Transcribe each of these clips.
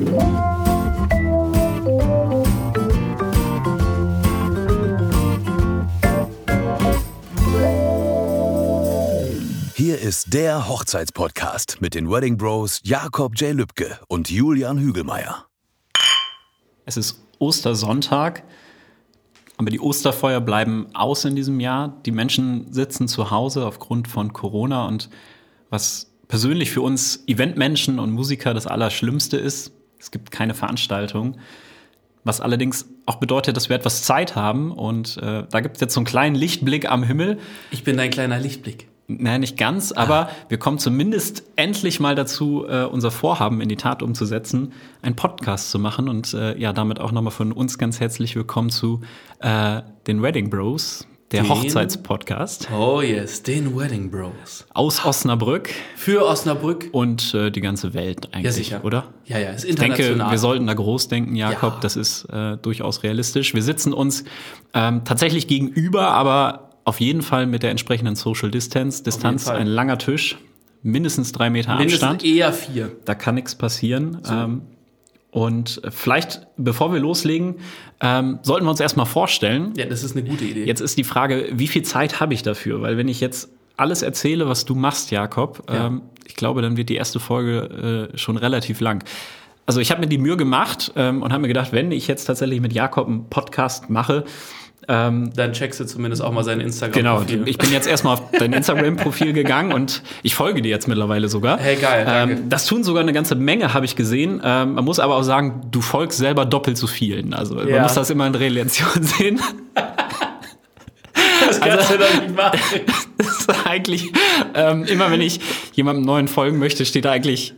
Hier ist der Hochzeitspodcast mit den Wedding Bros Jakob J. Lübke und Julian Hügelmeier. Es ist Ostersonntag, aber die Osterfeuer bleiben aus in diesem Jahr. Die Menschen sitzen zu Hause aufgrund von Corona und was persönlich für uns Eventmenschen und Musiker das Allerschlimmste ist, es gibt keine Veranstaltung. Was allerdings auch bedeutet, dass wir etwas Zeit haben und äh, da gibt es jetzt so einen kleinen Lichtblick am Himmel. Ich bin dein kleiner Lichtblick. Nein, nicht ganz, aber wir kommen zumindest endlich mal dazu, äh, unser Vorhaben in die Tat umzusetzen, einen Podcast zu machen. Und äh, ja, damit auch nochmal von uns ganz herzlich willkommen zu äh, den Wedding Bros, der? Hochzeitspodcast Oh yes, den Wedding Bros. aus Osnabrück Für Osnabrück. und äh, die ganze Welt eigentlich, Ja, sicher. oder? Ja, ja, ist Ich denke, international. wir sollten da groß denken, Jakob. Ja. Das ist äh, durchaus realistisch. Wir sitzen uns ähm, tatsächlich gegenüber, aber auf jeden Fall mit der entsprechenden Social Distance. Distanz, ein langer Tisch, mindestens drei Meter Mindestens Abstand. eher vier. Da kann nichts passieren. Ähm, und vielleicht, bevor wir loslegen, ähm, sollten wir uns erstmal vorstellen. Ja, das ist eine gute Idee. Jetzt ist die Frage, wie viel Zeit habe ich dafür? Weil wenn ich jetzt alles erzähle, was du machst, Jakob, Ja. ähm, ich glaube, dann wird die erste Folge äh, schon relativ lang. Also ich habe mir die Mühe gemacht ähm, und habe mir gedacht, wenn ich jetzt tatsächlich mit Jakob einen Podcast mache, ähm, Dann checkst du zumindest auch mal sein Instagram. Genau, ich bin jetzt erstmal auf dein Instagram-Profil gegangen und ich folge dir jetzt mittlerweile sogar. Hey, geil, danke. Ähm, das tun sogar eine ganze Menge, habe ich gesehen. Ähm, man muss aber auch sagen, du folgst selber doppelt so vielen. Also man Ja. muss das immer in Relation sehen. das kannst du doch nicht machen. Das ist eigentlich, ähm, immer wenn ich jemandem neuen folgen möchte, steht da eigentlich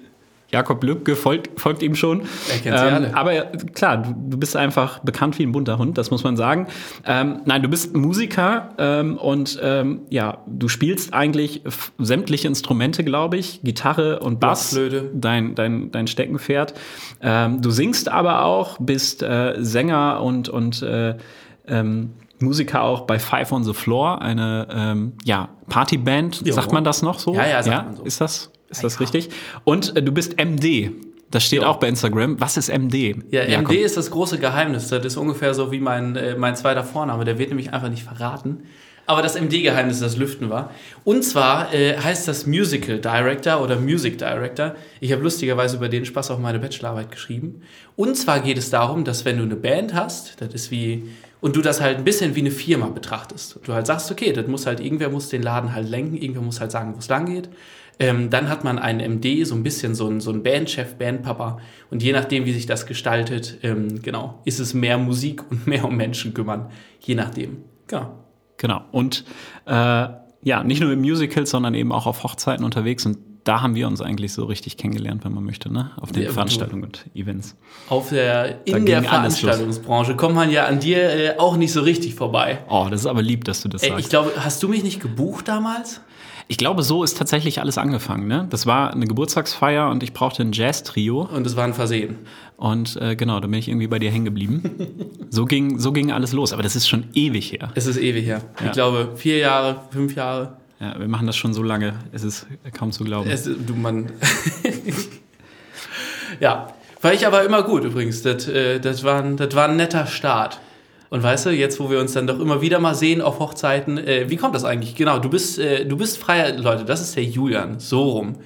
Jakob Lübke, folgt, folgt ihm schon. Er kennt sie alle. Aber klar, du, du bist einfach bekannt wie ein bunter Hund, das muss man sagen. Ähm, nein, du bist Musiker ähm, und ähm, ja, du spielst eigentlich sämtliche Instrumente, glaube ich, Gitarre und Bass, Blockflöte. dein, dein, dein Steckenpferd. Ähm, du singst aber auch, bist äh, Sänger und, und äh, ähm, Musiker auch bei Five on the Floor, eine ähm, ja, Partyband, Jo. sagt man das noch so? Ja, ja, sagt man so. Ist das, ist das richtig? Und äh, du bist MD. Das steht Jo. auch bei Instagram. Was ist MD? Ja, Jakob? MD ist das große Geheimnis. Das ist ungefähr so wie mein, äh, mein zweiter Vorname. Der wird nämlich einfach nicht verraten. Aber das MD-Geheimnis, das Lüften war. Und zwar äh, heißt das Musical Director oder Music Director. Ich habe lustigerweise über den Spaß auch meine Bachelorarbeit geschrieben. Und zwar geht es darum, dass wenn du eine Band hast, das ist wie, und du das halt ein bisschen wie eine Firma betrachtest. Du halt sagst, okay, das muss halt, irgendwer muss den Laden halt lenken, irgendwer muss halt sagen, wo es lang geht. Ähm, dann hat man einen MD, so ein bisschen so ein, so ein Bandchef, Bandpapa. Und je nachdem, wie sich das gestaltet, ähm, genau, ist es mehr Musik und mehr um Menschen kümmern. Je nachdem. Genau. Genau. Und äh, ja, nicht nur im Musical, sondern eben auch auf Hochzeiten unterwegs. Und da haben wir uns eigentlich so richtig kennengelernt, wenn man möchte, ne? Auf den Ja, Veranstaltungen und Events. Auf der, in der. Veranstaltungsbranche kommt man ja an dir äh, auch nicht so richtig vorbei. Oh, das ist aber lieb, dass du das Ey, sagst. ich glaube, hast du mich nicht gebucht damals? Ich glaube, so ist tatsächlich alles angefangen. Ne? Das war eine Geburtstagsfeier und ich brauchte ein Jazz-Trio. Und es war ein Versehen. Und äh, genau, da bin ich irgendwie bei dir hängen geblieben. so, ging, so ging alles los. Aber das ist schon ewig her. Es ist ewig her. Ja. Ich glaube, vier Jahre, fünf Jahre. Ja, wir machen das schon so lange. Es ist kaum zu glauben. Es, du, man. ja. War ich aber immer gut übrigens. Das, äh, das, war ein, das war ein netter Start. Und weißt du, jetzt wo wir uns dann doch immer wieder mal sehen auf Hochzeiten, äh, wie kommt das eigentlich? Genau, du bist, äh, du bist freier, Leute, das ist der Julian, so rum.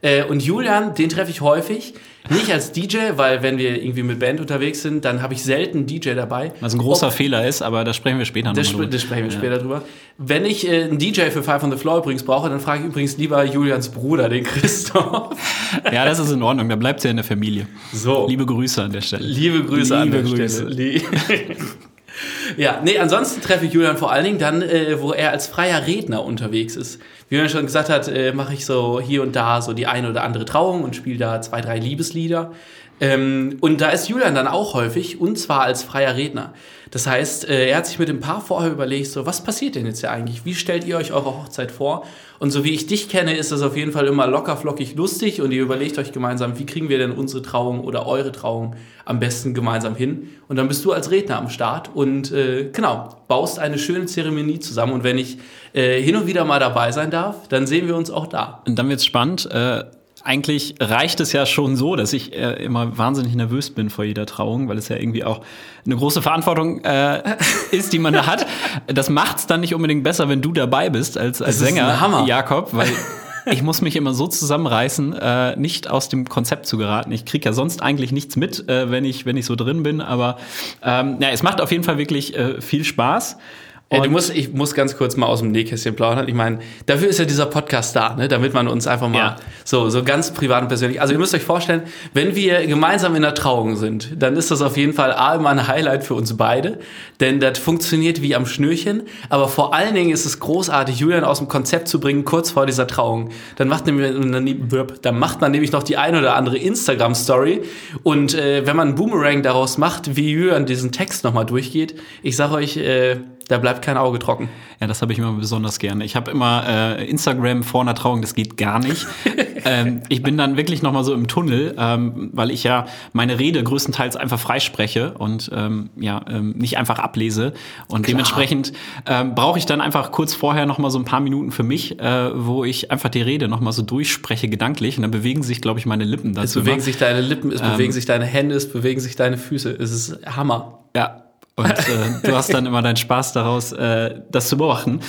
Äh, und Julian, den treffe ich häufig, nicht als DJ, weil wenn wir irgendwie mit Band unterwegs sind, dann habe ich selten einen DJ dabei. Was ein großer Fehler ist, aber da sprechen wir später Das, nochmal sp das sprechen wir später drüber. Wenn ich äh, einen DJ für Five on the Floor übrigens brauche, dann frage ich übrigens lieber Julians Bruder, den Christoph. Ja, das ist in Ordnung. Da bleibt ja in der Familie. So. Liebe Grüße an der Stelle. Liebe Grüße an Liebe der Grüße. Stelle. Ja, nee, ansonsten treffe ich Julian vor allen Dingen dann, äh, wo er als freier Redner unterwegs ist. Wie Julian schon gesagt hat, äh, mache ich so hier und da so die eine oder andere Trauung und spiele da zwei, drei Liebeslieder. Ähm, und da ist Julian dann auch häufig, und zwar als freier Redner. Das heißt, äh, er hat sich mit dem Paar vorher überlegt, so, was passiert denn jetzt ja eigentlich? Wie stellt ihr euch eure Hochzeit vor? Und so wie ich dich kenne, ist das auf jeden Fall immer locker, flockig, lustig und ihr überlegt euch gemeinsam, wie kriegen wir denn unsere Trauung oder eure Trauung am besten gemeinsam hin? Und dann bist du als Redner am Start und äh, genau, baust eine schöne Zeremonie zusammen. Und wenn ich äh, hin und wieder mal dabei sein darf, dann sehen wir uns auch da. Und dann wird's spannend. Äh, eigentlich reicht es ja schon so, dass ich äh, immer wahnsinnig nervös bin vor jeder Trauung, weil es ja irgendwie auch eine große Verantwortung äh, ist, die man da hat. Das macht's dann nicht unbedingt besser, wenn du dabei bist als, als Das Sänger. Jakob, weil ich muss mich immer so zusammenreißen, äh, nicht aus dem Konzept zu geraten. Ich krieg ja sonst eigentlich nichts mit, äh, wenn ich wenn ich so drin bin, aber ähm, ja, es macht auf jeden Fall wirklich äh, viel Spaß. Ey, du musst, ich muss ganz kurz mal aus dem Nähkästchen plaudern. Ich meine, dafür ist ja dieser Podcast da, ne? damit man uns einfach mal Ja. so, so ganz privat und persönlich. Also ihr müsst euch vorstellen, wenn wir gemeinsam in der Trauung sind, dann ist das auf jeden Fall A, immer ein Highlight für uns beide, denn das funktioniert wie am Schnürchen. Aber vor allen Dingen ist es großartig, Julian aus dem Konzept zu bringen, kurz vor dieser Trauung. Dann macht, nämlich, dann macht man nämlich noch die ein oder andere Instagram-Story. Und äh, wenn man einen Boomerang daraus macht, wie Julian diesen Text nochmal durchgeht, ich sag euch, äh, da bleibt kein Auge trocken. Ja, das habe ich immer besonders gerne. Ich habe immer äh, Instagram vor einer Trauung, das geht gar nicht. ähm, ich bin dann wirklich noch mal so im Tunnel, ähm, weil ich ja meine Rede größtenteils einfach freispreche und ähm, ja ähm, nicht einfach ablese. Und dementsprechend ähm, brauche ich dann einfach kurz vorher noch mal so ein paar Minuten für mich, äh, wo ich einfach die Rede noch mal so durchspreche gedanklich. Und dann bewegen sich, glaube ich, meine Lippen dazu. Es bewegen immer. sich deine Lippen, Ähm. es bewegen sich deine Hände, es bewegen sich deine Füße. Es ist Hammer. Ja. Und äh, du hast dann immer deinen Spaß daraus, äh, das zu beobachten.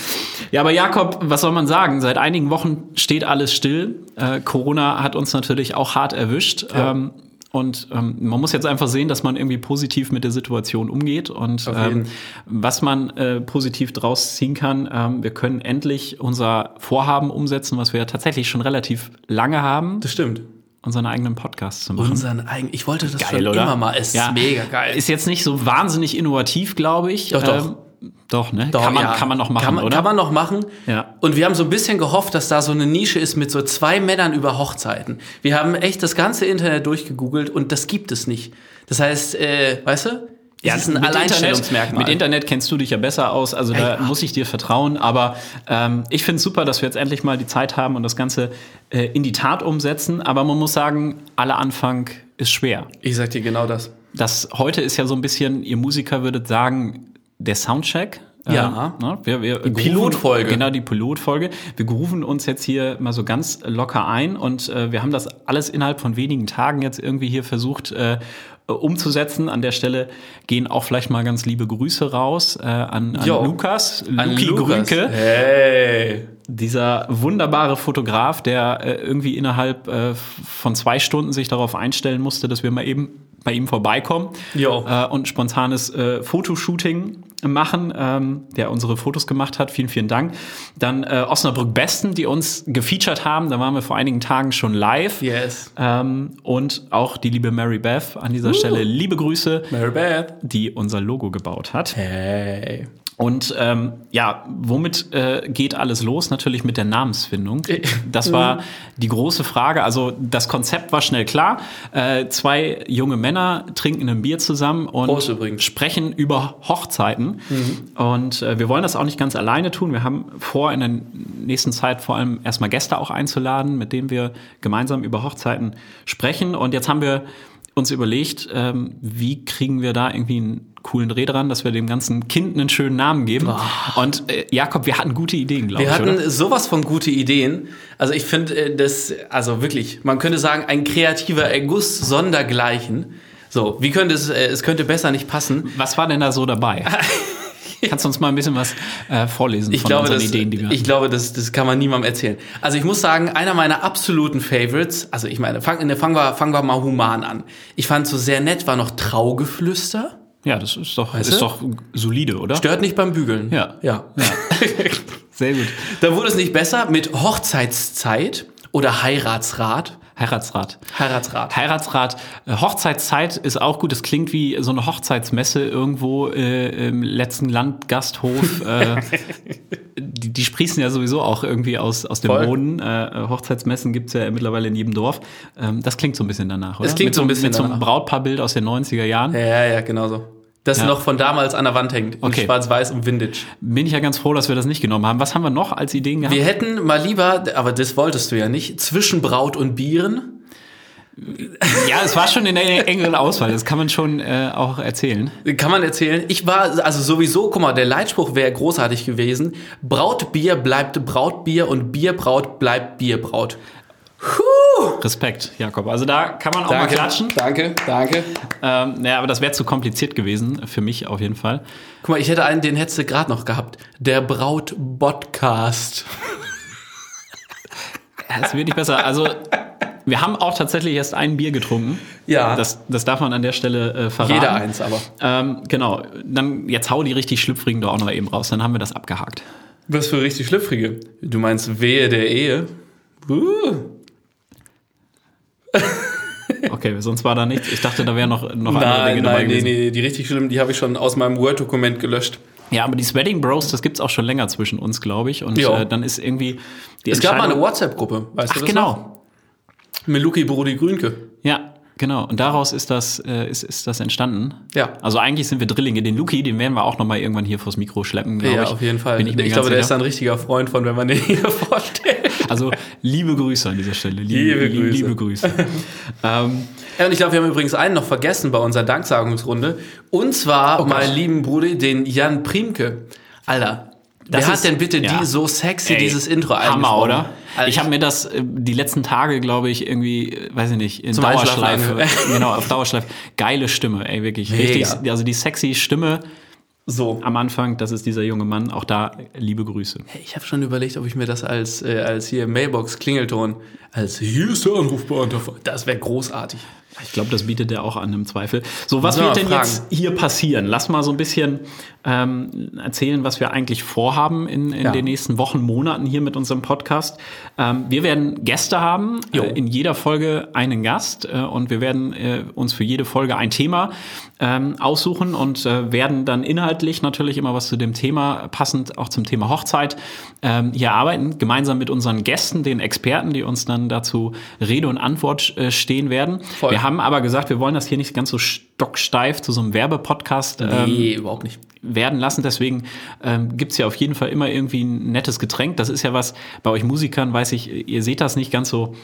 Ja, aber Jakob, was soll man sagen? Seit einigen Wochen steht alles still. Äh, Corona hat uns natürlich auch hart erwischt. Ja. Ähm, und ähm, man muss jetzt einfach sehen, dass man irgendwie positiv mit der Situation umgeht. Und ähm, was man äh, positiv draus ziehen kann, ähm, wir können endlich unser Vorhaben umsetzen, was wir ja tatsächlich schon relativ lange haben, Das stimmt. Unseren eigenen Podcast zu machen. Unseren eigenen. Ich wollte das Geil, schon oder? immer mal. Es Ja. ist mega geil. Ist jetzt nicht so wahnsinnig innovativ, glaube ich. Doch, doch. Ähm, doch, ne? Doch, kann, man, ja. kann man noch machen, kann man, oder? Kann man noch machen. Ja. Und wir haben so ein bisschen gehofft, dass da so eine Nische ist mit so zwei Männern über Hochzeiten. Wir haben echt das ganze Internet durchgegoogelt und das gibt es nicht. Das heißt, äh, weißt du, es ist ein mit Alleinstellungsmerkmal. Internet, mit Internet kennst du dich ja besser aus, also da Ey, muss ich dir vertrauen. Aber ähm, ich finde es super, dass wir jetzt endlich mal die Zeit haben und das Ganze äh, in die Tat umsetzen. Aber man muss sagen, aller Anfang ist schwer. ich sag dir genau das. Das heute ist ja so ein bisschen, ihr Musiker würdet sagen, der Soundcheck. Ja. Äh, ne? wir, wir die Pilotfolge. Genau, die Pilotfolge. Wir grooven uns jetzt hier mal so ganz locker ein und äh, wir haben das alles innerhalb von wenigen Tagen jetzt irgendwie hier versucht äh, umzusetzen. An der Stelle gehen auch vielleicht mal ganz liebe Grüße raus äh, an, an Jo. Lukas, An Luki Lukas. Grünke Hey. Dieser wunderbare Fotograf, der äh, irgendwie innerhalb äh, von zwei Stunden sich darauf einstellen musste, dass wir mal eben bei ihm vorbeikommen äh, und spontanes äh, Fotoshooting machen, ähm, der unsere Fotos gemacht hat. Vielen, vielen Dank. Dann äh, Osnabrück Besten, die uns gefeatured haben. Da waren wir vor einigen Tagen schon live. Yes. Ähm, und auch die liebe Mary Beth an dieser Stelle. Liebe Grüße, Mary Beth. die unser Logo gebaut hat. Hey. Und ähm, ja, womit äh, geht alles los? Natürlich mit der Namensfindung. Das war die große Frage. Also das Konzept war schnell klar. Äh, zwei junge Männer trinken ein Bier zusammen und sprechen über Hochzeiten. Und äh, wir wollen das auch nicht ganz alleine tun. Wir haben vor, in der nächsten Zeit vor allem erstmal Gäste auch einzuladen, mit denen wir gemeinsam über Hochzeiten sprechen. Und jetzt haben wir uns überlegt, ähm, wie kriegen wir da irgendwie einen coolen Dreh dran, dass wir dem ganzen Kind einen schönen Namen geben. Und äh, Jakob, wir hatten gute Ideen, glaube Wir ich, hatten oder? sowas von gute Ideen. Also ich finde äh, das, also wirklich, man könnte sagen, ein kreativer Erguss sondergleichen. So, wie könnte es, äh, es könnte besser nicht passen. Was war denn da so dabei? Kannst du uns mal ein bisschen was äh, vorlesen Ich von glaube, unseren das, Ideen, die wir ich glaube das, das kann man niemandem erzählen. Also ich muss sagen, einer meiner absoluten Favorites, also ich meine, fang, ne, fangen, wir, fangen wir mal human an. Ich fand so sehr nett war noch Traugeflüster. Ja, das ist doch, Weißt ist du? doch solide, oder? Stört nicht beim Bügeln. Ja. Ja. Sehr gut. Da wurde es nicht besser mit Hochzeitszeit oder Heiratsrat. Heiratsrat. Heiratsrat. Heiratsrat. Äh, Hochzeitszeit ist auch gut. Das klingt wie so eine Hochzeitsmesse irgendwo äh, im letzten Landgasthof. äh, die, die sprießen ja sowieso auch irgendwie aus, aus dem Voll. Boden. Äh, Hochzeitsmessen gibt's ja mittlerweile in jedem Dorf. Ähm, das klingt so ein bisschen danach, oder? Es klingt mit so ein bisschen Mit so einem danach. Brautpaarbild aus den 90er Jahren. Ja, ja, genau so. Das Ja. noch von damals an der Wand hängt. In Okay. schwarz-weiß und Vintage. Bin ich ja ganz froh, dass wir das nicht genommen haben. Was haben wir noch als Ideen gehabt? Wir hätten mal lieber, aber das wolltest du ja nicht, zwischen Braut und Bieren. ja, es war schon in der engeren Auswahl. Das kann man schon äh, auch erzählen. Kann man erzählen. Ich war, also sowieso, guck mal, der Leitspruch wäre großartig gewesen. Brautbier bleibt Brautbier und Bierbraut bleibt Bierbraut. Puh. Respekt, Jakob. Also da kann man auch Danke, mal klatschen. danke, danke. Ähm, naja, aber das wäre zu kompliziert gewesen, für mich auf jeden Fall. Guck mal, ich hätte einen, den hättest du gerade noch gehabt. Der Braut-Podcast. Es wird nicht besser. Also, wir haben auch tatsächlich erst ein Bier getrunken. Ja. Das, das darf man an der Stelle äh, verraten. Jeder eins, aber. Ähm, genau. Dann jetzt hau die richtig schlüpfrigen da auch noch eben raus. Dann haben wir das abgehakt. Was für richtig schlüpfrige. Du meinst Wehe der Ehe? Uh. Okay, sonst war da nichts. Ich dachte, da wäre noch, noch andere Nein, Dinge dabei nein, nee, gewesen. nee, die richtig schlimmen, die habe ich schon aus meinem Word-Dokument gelöscht. Ja, aber die Sweating Bros, das gibt's auch schon länger zwischen uns, glaube ich. Und Ja. äh, dann ist irgendwie die Es gab mal eine WhatsApp-Gruppe, weißt Ach, du das genau. noch? Mit Luki Brody Grünke. Ja, genau. Und daraus ist das, äh, ist, ist das entstanden. Ja. Also eigentlich sind wir Drillinge. Den Luki, den werden wir auch noch mal irgendwann hier vors Mikro schleppen, glaube Ja, ich. auf jeden Fall. Bin ich ich glaube, der ist sicher. ein richtiger Freund von, wenn man den hier vorstellt. Also liebe Grüße an dieser Stelle. Liebe liebe, Grüße. Liebe Grüße. ähm, Ja, und ich glaube, wir haben übrigens einen noch vergessen bei unserer Danksagungsrunde. Und zwar, Oh meinen lieben Bruder, den Jan Priemke. Alter, Das wer hat ist- denn bitte ja. die so sexy ey, dieses Intro Hammer, oder? Alter, ich habe mir das äh, die letzten Tage, glaube ich, irgendwie, äh, weiß ich nicht, in Dauerschleife, genau, auf Dauerschleife. Geile Stimme, ey, wirklich. Mega. Richtig, also die sexy Stimme so. am Anfang, das ist dieser junge Mann. Auch da liebe Grüße. Hey, Ich habe schon überlegt, ob ich mir das als, äh, als hier Mailbox-Klingelton, als hier ist der Anrufbeantworter, das wäre großartig. Ich glaube, das bietet er auch an im Zweifel. So, was wird denn mal jetzt hier passieren? Lass mal so ein bisschen ähm, erzählen, was wir eigentlich vorhaben in, in Ja. den nächsten Wochen, Monaten hier mit unserem Podcast. Ähm, wir werden Gäste haben, äh, in jeder Folge einen Gast äh, und wir werden äh, uns für jede Folge ein Thema ähm, aussuchen und äh, werden dann inhaltlich natürlich immer was zu dem Thema, passend auch zum Thema Hochzeit, ähm, hier arbeiten, gemeinsam mit unseren Gästen, den Experten, die uns dann dazu Rede und Antwort äh, stehen werden. Voll. Wir haben aber gesagt, wir wollen das hier nicht ganz so stocksteif zu so einem Werbepodcast ähm, Nee, überhaupt nicht. Werden lassen. Deswegen ähm, gibt's ja auf jeden Fall immer irgendwie ein nettes Getränk. Das ist ja was, bei euch Musikern weiß ich, ihr seht das nicht ganz so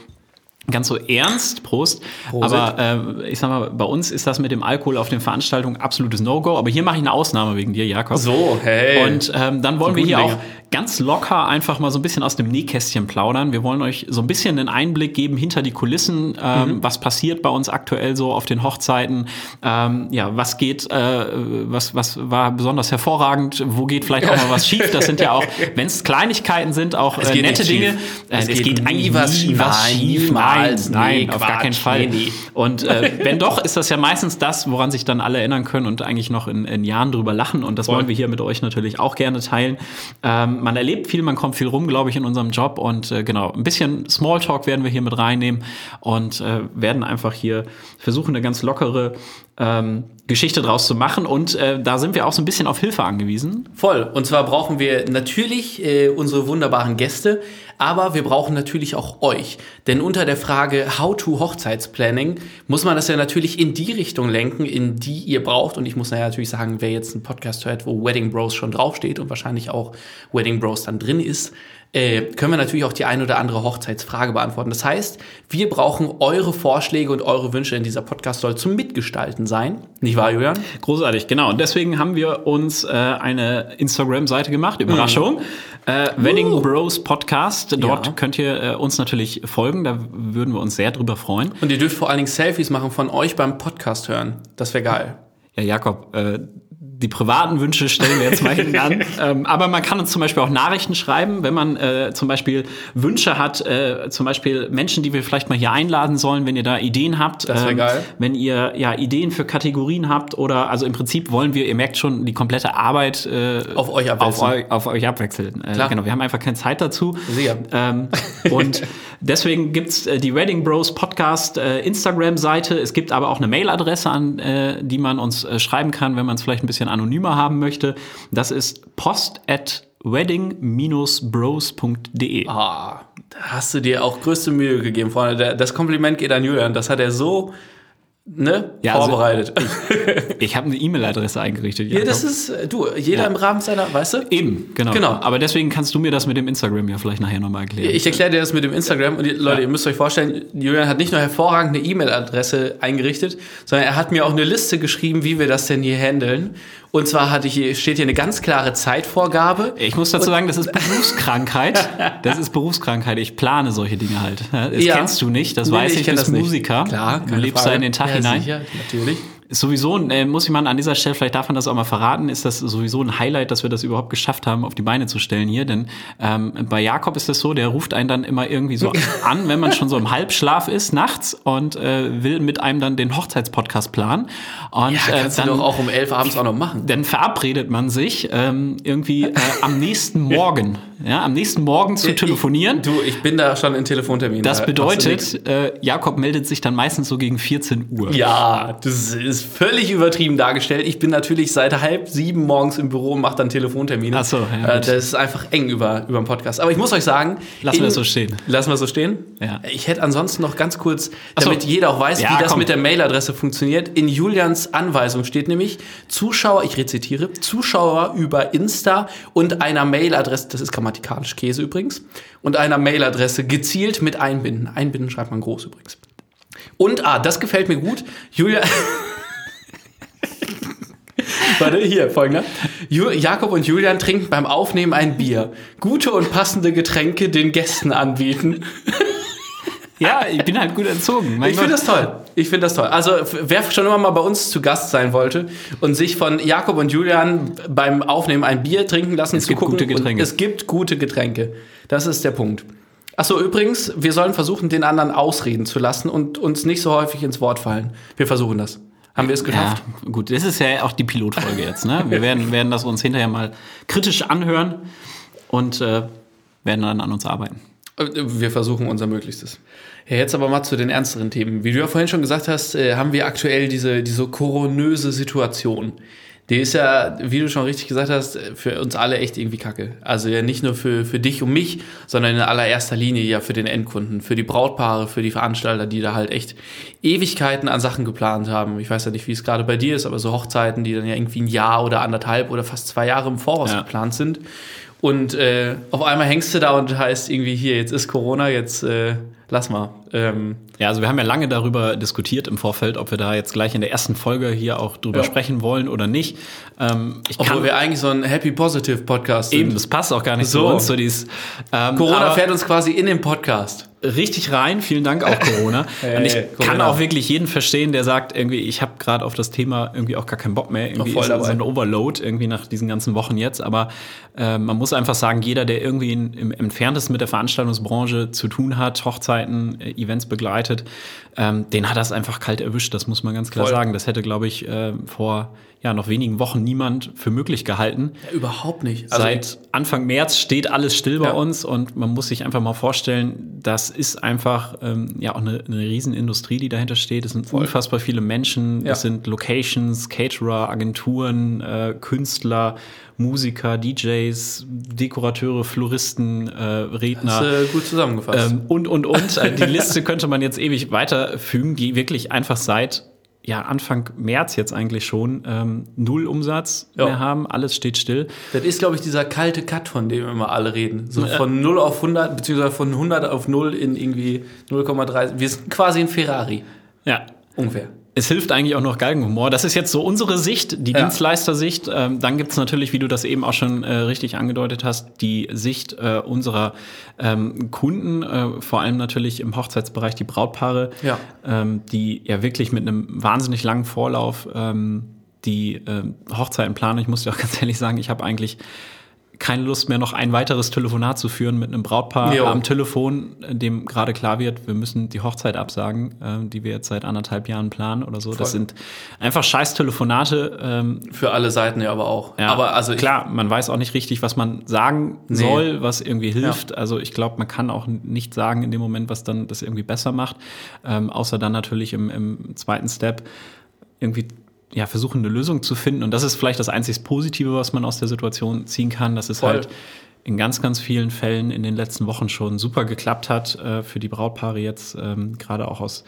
ganz so ernst, Prost. Prosit. Aber äh, ich sag mal, bei uns ist das mit dem Alkohol auf den Veranstaltungen absolutes No-Go. Aber hier mache ich eine Ausnahme wegen dir, Jakob. So, hey. Und ähm, dann wollen wir hier Dinge. auch ganz locker einfach mal so ein bisschen aus dem Nähkästchen plaudern. Wir wollen euch so ein bisschen einen Einblick geben hinter die Kulissen, ähm, Mhm. was passiert bei uns aktuell so auf den Hochzeiten. Ähm, ja, was geht, äh, was, was war besonders hervorragend, wo geht vielleicht auch mal was schief. Das sind ja auch, wenn es Kleinigkeiten sind, auch Es äh, geht nette Dinge. schief. Äh, Es geht nie was schief. Nein, niemals. Nein, Nee, auf gar Quatsch. keinen Fall. Nee, nee. Und äh, wenn doch, ist das ja meistens das, woran sich dann alle erinnern können und eigentlich noch in, in Jahren drüber lachen. Und das Voll. wollen wir hier mit euch natürlich auch gerne teilen. Ähm, man erlebt viel, man kommt viel rum, glaube ich, in unserem Job. Und äh, genau, ein bisschen Smalltalk werden wir hier mit reinnehmen und äh, werden einfach hier versuchen, eine ganz lockere ähm, Geschichte draus zu machen. Und äh, da sind wir auch so ein bisschen auf Hilfe angewiesen. Voll. Und zwar brauchen wir natürlich äh, unsere wunderbaren Gäste, aber wir brauchen natürlich auch euch. Denn unter der Frage How to Hochzeitsplanning muss man das ja natürlich in die Richtung lenken, in die ihr braucht. Und ich muss natürlich sagen, wer jetzt einen Podcast hört, wo Wedding Bros schon draufsteht und wahrscheinlich auch Wedding Bros dann drin ist, äh, können wir natürlich auch die ein oder andere Hochzeitsfrage beantworten. Das heißt, wir brauchen eure Vorschläge und eure Wünsche in dieser Podcast soll zum Mitgestalten sein. Nicht wahr, Julian? Großartig, genau. Und deswegen haben wir uns äh, eine Instagram-Seite gemacht. Überraschung. Äh, Wedding Bros Podcast. Dort Ja. könnt ihr äh, uns natürlich folgen. Da würden wir uns sehr drüber freuen. Und ihr dürft vor allen Dingen Selfies machen von euch beim Podcast hören. Das wäre geil. Ja, Jakob, äh, die privaten Wünsche stellen wir jetzt mal hinten an. Ähm, aber man kann uns zum Beispiel auch Nachrichten schreiben, wenn man äh, zum Beispiel Wünsche hat, äh, zum Beispiel Menschen, die wir vielleicht mal hier einladen sollen, wenn ihr da Ideen habt. ähm, Das wär geil. Wenn ihr ja Ideen für Kategorien habt oder also im Prinzip wollen wir, ihr merkt schon, die komplette Arbeit äh, Auf euch auf, abwälzen. eu auf euch abwechseln. Äh, Klar. genau, wir haben einfach keine Zeit dazu. Sicher. Ähm, und deswegen gibt's äh, die Wedding Bros Podcast äh, Instagram-Seite. Es gibt aber auch eine Mailadresse, an die die man uns äh, schreiben kann, wenn man es vielleicht ein bisschen anonymer haben möchte. Das ist post at wedding-bros.de. Ah, da hast du dir auch größte Mühe gegeben, Freunde. Das Kompliment geht an Julian. Das hat er so ne, Ja, also- vorbereitet. Ich habe eine E-Mail-Adresse eingerichtet. ja, Jakob. das ist, äh, du, jeder Ja. im Rahmen seiner, weißt du? Eben, genau. Genau. Aber deswegen kannst du mir das mit dem Instagram ja vielleicht nachher nochmal erklären. Ich erkläre dir das mit dem Instagram und die, Leute, ihr müsst euch vorstellen, Julian hat nicht nur hervorragend eine E-Mail-Adresse eingerichtet, sondern er hat mir auch eine Liste geschrieben, wie wir das denn hier handeln. Und zwar hatte ich hier, steht hier eine ganz klare Zeitvorgabe. Ich muss dazu sagen, das ist Berufskrankheit. Das ist Berufskrankheit. Ich plane solche Dinge halt. Das Ja. kennst du nicht, das Nee, weiß ich, das nicht. Musiker. Klar, du lebst Frage. da in den Tag ja, hinein. Sicher, natürlich. Ist sowieso, äh, muss ich mal an dieser Stelle, vielleicht darf man das auch mal verraten, ist das sowieso ein Highlight, dass wir das überhaupt geschafft haben, auf die Beine zu stellen hier. Denn ähm, bei Jakob ist das so, der ruft einen dann immer irgendwie so an, wenn man schon so im Halbschlaf ist nachts und äh, will mit einem dann den Hochzeitspodcast planen. Und Ja, äh, kannst du dann, doch auch um elf abends auch noch machen. dann verabredet man sich ähm, irgendwie äh, am nächsten Morgen, ja, am nächsten Morgen zu telefonieren. Ich, du, ich bin da schon in Telefontermin. Das du bedeutet, äh, Jakob meldet sich dann meistens so gegen 14 Uhr. Ja, das ist völlig übertrieben dargestellt. Ich bin natürlich seit halb sieben morgens im Büro und mache dann Telefontermine. Ach so, ja, äh, gut. Das ist einfach eng über, über den Podcast. Aber ich muss euch sagen... Lassen wir es so stehen. Lassen wir es so stehen? Ja. Ich hätte ansonsten noch ganz kurz, Ach so. damit jeder auch weiß, Ja, wie das komm. mit der Mailadresse funktioniert. In Julians Anweisung steht nämlich Zuschauer, ich rezitiere, Zuschauer über Insta und einer Mailadresse, das ist grammatikalisch Käse übrigens, und einer Mailadresse gezielt mit einbinden. Einbinden schreibt man groß übrigens. Und, ah, das gefällt mir gut. Julia. Warte, hier, folgender. Jakob und Julian trinken beim Aufnehmen ein Bier. Gute und passende Getränke den Gästen anbieten. Ja, ich bin halt gut erzogen. Mein Ich finde das toll. Ich finde das toll. Also, wer schon immer mal bei uns zu Gast sein wollte und sich von Jakob und Julian beim Aufnehmen ein Bier trinken lassen, Es gibt gute Getränke. Es gibt gute Getränke. Das ist der Punkt. Achso, übrigens, wir sollen versuchen, den anderen ausreden zu lassen und uns nicht so häufig ins Wort fallen. Wir versuchen das. Haben wir es Ja, geschafft? gut, das ist ja auch die Pilotfolge jetzt. Ne? Wir werden, werden das uns hinterher mal kritisch anhören und äh, werden dann an uns arbeiten. Äh, Wir versuchen unser Möglichstes. Ja, jetzt aber mal zu den ernsteren Themen. Wie du ja vorhin schon gesagt hast, äh, haben wir aktuell diese, diese koronöse Situation. Die ist ja, wie du schon richtig gesagt hast, für uns alle echt irgendwie kacke. Also ja nicht nur für, für dich und mich, sondern in allererster Linie ja für den Endkunden, für die Brautpaare, für die Veranstalter, die da halt echt Ewigkeiten an Sachen geplant haben. Ich weiß ja nicht, wie es gerade bei dir ist, aber so Hochzeiten, die dann ja irgendwie ein Jahr oder anderthalb oder fast zwei Jahre im Voraus Ja. geplant sind. Und äh, auf einmal hängst du da und heißt irgendwie hier, jetzt ist Corona, jetzt äh, lass mal. Ähm, Ja, also wir haben ja lange darüber diskutiert im Vorfeld, ob wir da jetzt gleich in der ersten Folge hier auch drüber Ja. sprechen wollen oder nicht. Ähm, ich obwohl kann wir eigentlich so ein Happy Positive Podcast sind. eben, das passt auch gar nicht So. zu uns. So dieses, ähm, Corona fährt uns quasi in den Podcast. Richtig rein. Vielen Dank auch Corona. Hey, und ich kann Corona. auch wirklich jeden verstehen, der sagt, irgendwie, ich habe gerade auf das Thema irgendwie auch gar keinen Bock mehr. Irgendwie voll ist so ein Overload irgendwie nach diesen ganzen Wochen jetzt. Aber äh, man muss einfach sagen, jeder, der irgendwie in, im entferntesten mit der Veranstaltungsbranche zu tun hat, Hochzeiten, äh, Events begleitet, ähm, den hat das einfach kalt erwischt. Das muss man ganz klar Voll. sagen. Das hätte, glaube ich, äh, vor ja, noch wenigen Wochen niemand für möglich gehalten. Ja, überhaupt nicht. Also, Seit Anfang März steht alles still bei Ja. uns und man muss sich einfach mal vorstellen, das ist einfach ähm, ja auch eine, eine Riesenindustrie, die dahinter steht. Es sind unfassbar viele Menschen, Ja. es sind Locations, Caterer, Agenturen, äh, Künstler, Musiker, DJs, Dekorateure, Floristen, äh, Redner. hast du gut zusammengefasst. Ähm, und, und, und. Äh, Die Liste könnte man jetzt ewig weiterfügen, die wirklich einfach seit ja, Anfang März jetzt eigentlich schon ähm, null Umsatz Ja. mehr haben. Alles steht still. das ist, glaube ich, dieser kalte Cut, von dem immer alle reden. So von 0 auf 100, beziehungsweise von 100 auf 0 in irgendwie 0,3. Wir sind quasi ein Ferrari. Ja. Ungefähr. Es hilft eigentlich auch noch Galgenhumor. Das ist jetzt so unsere Sicht, die Ja. Dienstleistersicht. Ähm, dann gibt's natürlich, wie du das eben auch schon äh, richtig angedeutet hast, die Sicht äh, unserer ähm, Kunden, äh, vor allem natürlich im Hochzeitsbereich die Brautpaare, Ja. ähm, die ja wirklich mit einem wahnsinnig langen Vorlauf ähm, die ähm, Hochzeiten planen. Ich muss dir auch ganz ehrlich sagen, ich habe eigentlich keine Lust mehr, noch ein weiteres Telefonat zu führen mit einem Brautpaar Jo. am Telefon, dem gerade klar wird, wir müssen die Hochzeit absagen, ähm, die wir jetzt seit anderthalb Jahren planen oder so. Voll. Das sind einfach scheiß Telefonate. Ähm, Für alle Seiten ja aber auch. ja, aber also klar, man weiß auch nicht richtig, was man sagen Nee. soll, was irgendwie hilft. Also ich glaube, man kann auch nicht sagen in dem Moment, was dann das irgendwie besser macht. Ähm, außer dann natürlich im, im zweiten Step irgendwie ja, versuchen, eine Lösung zu finden. Und das ist vielleicht das einzig Positive, was man aus der Situation ziehen kann, dass es Voll. halt in ganz, ganz vielen Fällen in den letzten Wochen schon super geklappt hat äh, für die Brautpaare jetzt, ähm, gerade auch aus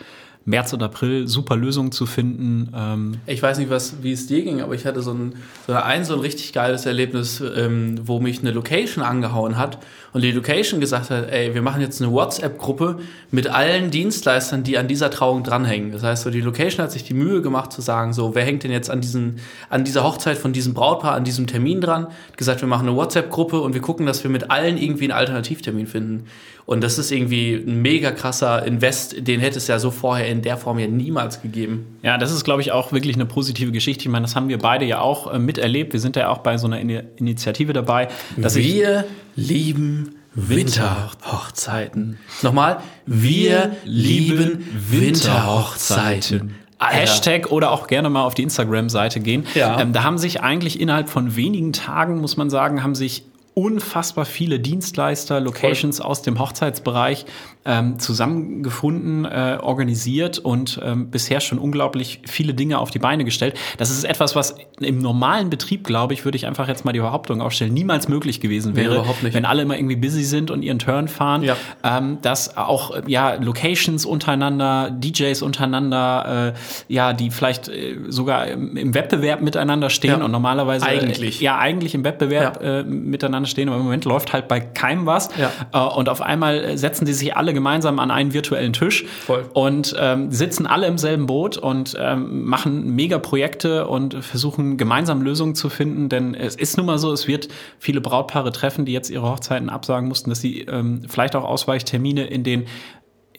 März und April super Lösungen zu finden. Ähm ich weiß nicht, was, wie es dir ging, aber ich hatte so ein, so ein, so ein richtig geiles Erlebnis, ähm, wo mich eine Location angehauen hat und die Location gesagt hat, ey, wir machen jetzt eine WhatsApp-Gruppe mit allen Dienstleistern, die an dieser Trauung dranhängen. Das heißt, so die Location hat sich die Mühe gemacht zu sagen, so, wer hängt denn jetzt an diesen, an dieser Hochzeit von diesem Brautpaar, an diesem Termin dran? Gesagt, wir machen eine WhatsApp-Gruppe und wir gucken, dass wir mit allen irgendwie einen Alternativtermin finden. Und das ist irgendwie ein mega krasser Invest, den hätte es ja so vorher in der Form ja niemals gegeben. Ja, das ist, glaube ich, auch wirklich eine positive Geschichte. Ich meine, das haben wir beide ja auch äh, miterlebt. Wir sind ja auch bei so einer Initiative dabei. Dass wir lieben Winterhochzeiten. Nochmal, wir lieben Winterhochzeiten. Alter. Hashtag oder auch gerne mal auf die Instagram-Seite gehen. Ja. Ähm, da haben sich eigentlich innerhalb von wenigen Tagen, muss man sagen, haben sich unfassbar viele Dienstleister, Locations Voll. aus dem Hochzeitsbereich ähm, zusammengefunden, äh, organisiert und ähm, bisher schon unglaublich viele Dinge auf die Beine gestellt. Das ist etwas, was im normalen Betrieb, glaube ich, würde ich einfach jetzt mal die Behauptung aufstellen, niemals möglich gewesen wäre, nee, wenn alle immer irgendwie busy sind und ihren Turn fahren. Ja. Ähm, dass auch ja Locations untereinander, DJs untereinander, äh, ja, die vielleicht äh, sogar im, im, Wettbewerb miteinander stehen ja. und normalerweise eigentlich ja eigentlich im Wettbewerb ja. äh, miteinander stehen, aber im Moment läuft halt bei keinem was. Ja. Äh, und auf einmal setzen die sich alle gemeinsam an einen virtuellen Tisch Voll. und ähm, sitzen alle im selben Boot und ähm, machen mega Projekte und versuchen gemeinsam Lösungen zu finden. Denn es ist nun mal so, es wird viele Brautpaare treffen, die jetzt ihre Hochzeiten absagen mussten, dass sie ähm, vielleicht auch Ausweichtermine in den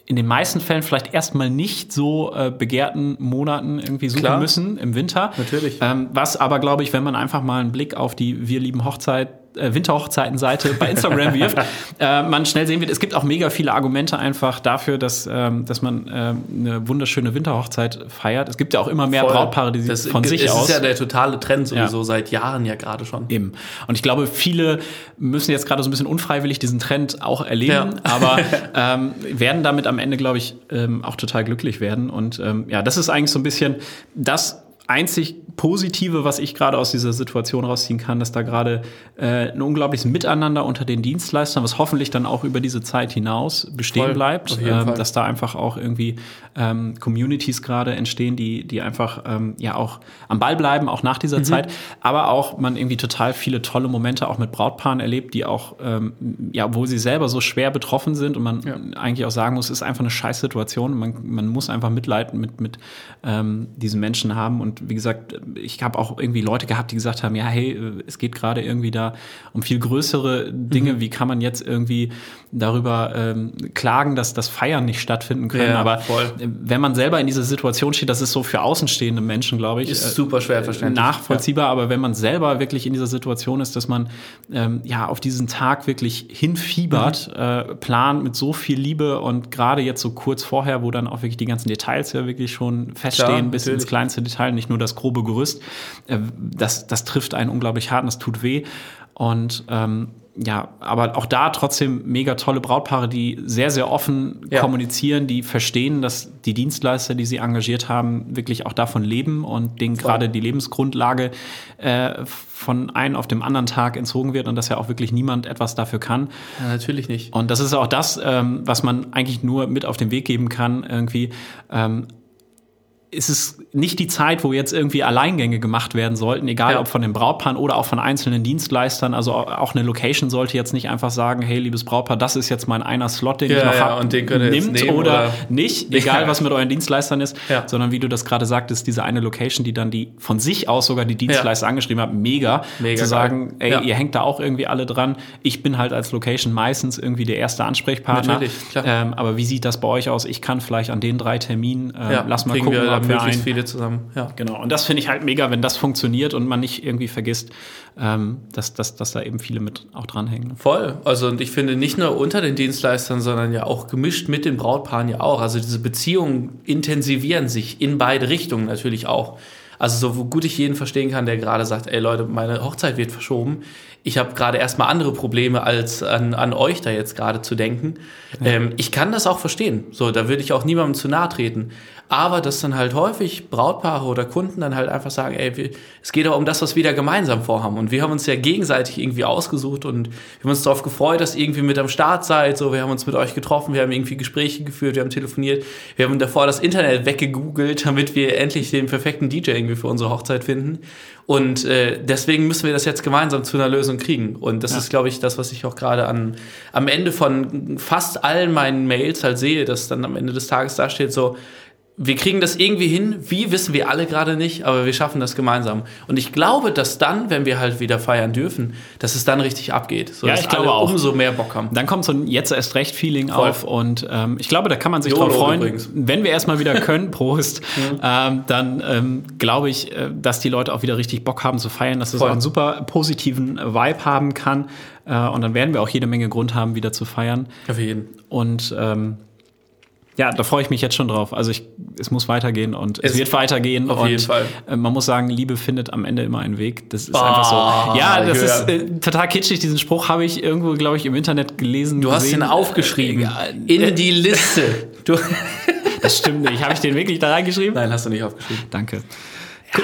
in den meisten Fällen vielleicht erstmal nicht so äh, begehrten Monaten irgendwie suchen Klar. müssen im Winter. Natürlich. Ähm, was aber, glaube ich, wenn man einfach mal einen Blick auf die Wir lieben Hochzeit äh, Winterhochzeitenseite bei Instagram wirft, äh, man schnell sehen wird, es gibt auch mega viele Argumente einfach dafür, dass, ähm, dass man ähm, eine wunderschöne Winterhochzeit feiert. Es gibt ja auch immer mehr Voll. Brautpaare, die das von sich aus. Das ist ja der totale Trend sowieso ja. seit Jahren ja gerade schon. Eben. Und ich glaube, viele müssen jetzt gerade so ein bisschen unfreiwillig diesen Trend auch erleben, ja. aber ähm, werden damit am Ende, glaube ich, ähm, auch total glücklich werden. Und ähm, ja, das ist eigentlich so ein bisschen das, einzig Positive, was ich gerade aus dieser Situation rausziehen kann, dass da gerade äh, ein unglaubliches Miteinander unter den Dienstleistern, was hoffentlich dann auch über diese Zeit hinaus bestehen Voll, bleibt, ähm, dass da einfach auch irgendwie ähm, Communities gerade entstehen, die, die einfach ähm, ja auch am Ball bleiben, auch nach dieser mhm. Zeit, aber auch man irgendwie total viele tolle Momente auch mit Brautpaaren erlebt, die auch, ähm, ja, obwohl sie selber so schwer betroffen sind und man ja. eigentlich auch sagen muss, es ist einfach eine Scheißsituation, man, man muss einfach Mitleid mit, mit ähm, diesen Menschen haben und und wie gesagt, ich habe auch irgendwie Leute gehabt, die gesagt haben, ja, hey, es geht gerade irgendwie da um viel größere Dinge. Mhm. Wie kann man jetzt irgendwie darüber ähm, klagen, dass das Feiern nicht stattfinden können? Ja, Aber voll. wenn man selber in dieser Situation steht, das ist so für außenstehende Menschen, glaube ich, ist super schwer äh, verständlich. Nachvollziehbar. Ja. Aber wenn man selber wirklich in dieser Situation ist, dass man ähm, ja auf diesen Tag wirklich hinfiebert, mhm. äh, plant mit so viel Liebe und gerade jetzt so kurz vorher, wo dann auch wirklich die ganzen Details ja wirklich schon feststehen, Klar, bis ins kleinste Detail, nicht nur das grobe Gerüst. Äh, das, das trifft einen unglaublich hart und das tut weh. Und ähm, ja, aber auch da trotzdem mega tolle Brautpaare, die sehr, sehr offen ja. kommunizieren, die verstehen, dass die Dienstleister, die sie engagiert haben, wirklich auch davon leben und denen gerade die Lebensgrundlage äh, von einem auf dem anderen Tag entzogen wird und dass ja auch wirklich niemand etwas dafür kann. Ja, natürlich nicht. Und das ist auch das, ähm, was man eigentlich nur mit auf den Weg geben kann, irgendwie. Ähm, ist es nicht die Zeit, wo jetzt irgendwie Alleingänge gemacht werden sollten, egal ja. ob von den Brautpaaren oder auch von einzelnen Dienstleistern. Also auch eine Location sollte jetzt nicht einfach sagen, hey, liebes Brautpaar, das ist jetzt mein einer Slot, den ja, ich noch ja, habe, und den könnt ihr nimmt oder, oder, nicht, egal was mit euren Dienstleistern ist, sondern wie du das gerade sagtest, diese eine Location, die dann die von sich aus sogar die Dienstleister angeschrieben hat, mega, mega zu sagen, geil. ey, ihr hängt da auch irgendwie alle dran. Ich bin halt als Location meistens irgendwie der erste Ansprechpartner. Natürlich, klar. Ähm, aber wie sieht das bei euch aus? Ich kann vielleicht an den drei Terminen, äh, lass mal gucken, ob möglichst viele zusammen. Ja. Genau. Und das finde ich halt mega, wenn das funktioniert und man nicht irgendwie vergisst, ähm, dass, dass, dass da eben viele mit auch dranhängen. Voll. Also und ich finde nicht nur unter den Dienstleistern, sondern ja auch gemischt mit den Brautpaaren ja auch. Also diese Beziehungen intensivieren sich in beide Richtungen natürlich auch. Also so gut ich jeden verstehen kann, der gerade sagt, ey Leute, meine Hochzeit wird verschoben. Ich habe gerade erstmal andere Probleme, als an, an euch da jetzt gerade zu denken. Ja. Ähm, ich kann das auch verstehen. So, da würde ich auch niemandem zu nahe treten. Aber dass dann halt häufig Brautpaare oder Kunden dann halt einfach sagen, ey, es geht auch um das, was wir da gemeinsam vorhaben. Und wir haben uns ja gegenseitig irgendwie ausgesucht und wir haben uns darauf gefreut, dass ihr irgendwie mit am Start seid. So, wir haben uns mit euch getroffen, wir haben irgendwie Gespräche geführt, wir haben telefoniert, wir haben davor das Internet weggegoogelt, damit wir endlich den perfekten DJ irgendwie für unsere Hochzeit finden. Und äh, deswegen müssen wir das jetzt gemeinsam zu einer Lösung kriegen. Und das ja. ist, glaube ich, das, was ich auch gerade an am Ende von fast allen meinen Mails halt sehe, dass dann am Ende des Tages da steht so, wir kriegen das irgendwie hin. Wie wissen wir alle gerade nicht, aber wir schaffen das gemeinsam. Und ich glaube, dass dann, wenn wir halt wieder feiern dürfen, dass es dann richtig abgeht. So, ja, ich glaube auch. Umso mehr Bock haben. Dann kommt so ein jetzt erst recht Feeling Voll. auf und ähm, ich glaube, da kann man sich Jolo drauf freuen. Übrigens. Wenn wir erstmal wieder können, Prost, ähm, dann ähm, glaube ich, äh, dass die Leute auch wieder richtig Bock haben zu feiern, dass es auch einen super positiven Vibe haben kann. Äh, und dann werden wir auch jede Menge Grund haben, wieder zu feiern. Auf jeden. Und ähm, ja, da freue ich mich jetzt schon drauf. Also ich, es muss weitergehen und es, es wird weitergehen. Auf und jeden Fall. Äh, man muss sagen, Liebe findet am Ende immer einen Weg. Das ist oh, einfach so. Ah, ja, das ist äh, total kitschig. Diesen Spruch habe ich irgendwo, glaube ich, im Internet gelesen. Du hast ihn aufgeschrieben. Äh, in die Liste. Du das stimmt nicht. Habe ich den wirklich da reingeschrieben? Nein, hast du nicht aufgeschrieben. Danke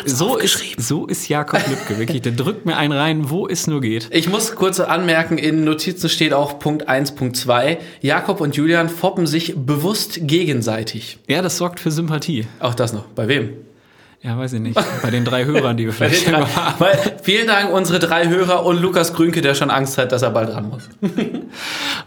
so ist, so ist Jakob Lübke, wirklich. Der drückt mir einen rein, wo es nur geht. Ich muss kurz anmerken, in Notizen steht auch Punkt 1, Punkt 2. Jakob und Julian foppen sich bewusst gegenseitig. Ja, das sorgt für Sympathie. Auch das noch. Bei wem? Ja, weiß ich nicht. Bei den drei Hörern, die wir vielleicht drei, weil, Vielen Dank, unsere drei Hörer und Lukas Grünke, der schon Angst hat, dass er bald dran muss.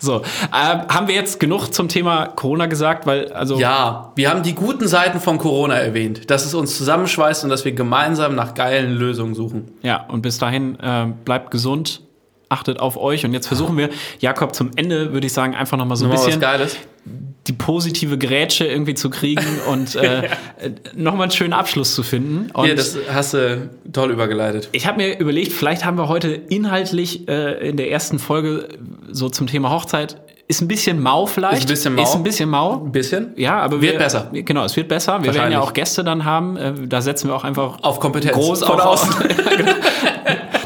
so, äh, haben wir jetzt genug zum Thema Corona gesagt? Weil, also ja, wir haben die guten Seiten von Corona erwähnt, dass es uns zusammenschweißt und dass wir gemeinsam nach geilen Lösungen suchen. Ja, und bis dahin äh, bleibt gesund, achtet auf euch. Und jetzt versuchen wir, Jakob, zum Ende, würde ich sagen, einfach nochmal so ein bisschen die positive Grätsche irgendwie zu kriegen und äh, nochmal einen schönen Abschluss zu finden. Und ja, das hast du toll übergeleitet. Ich habe mir überlegt, vielleicht haben wir heute inhaltlich äh, in der ersten Folge so zum Thema Hochzeit ist ein bisschen mau vielleicht. Ist ein bisschen mau. Ist ein bisschen mau. Ein bisschen. Ja, aber wird wir, besser. Genau, es wird besser. Wir werden ja auch Gäste dann haben. Äh, da setzen wir auch einfach auf Kompetenz groß von außen. Genau.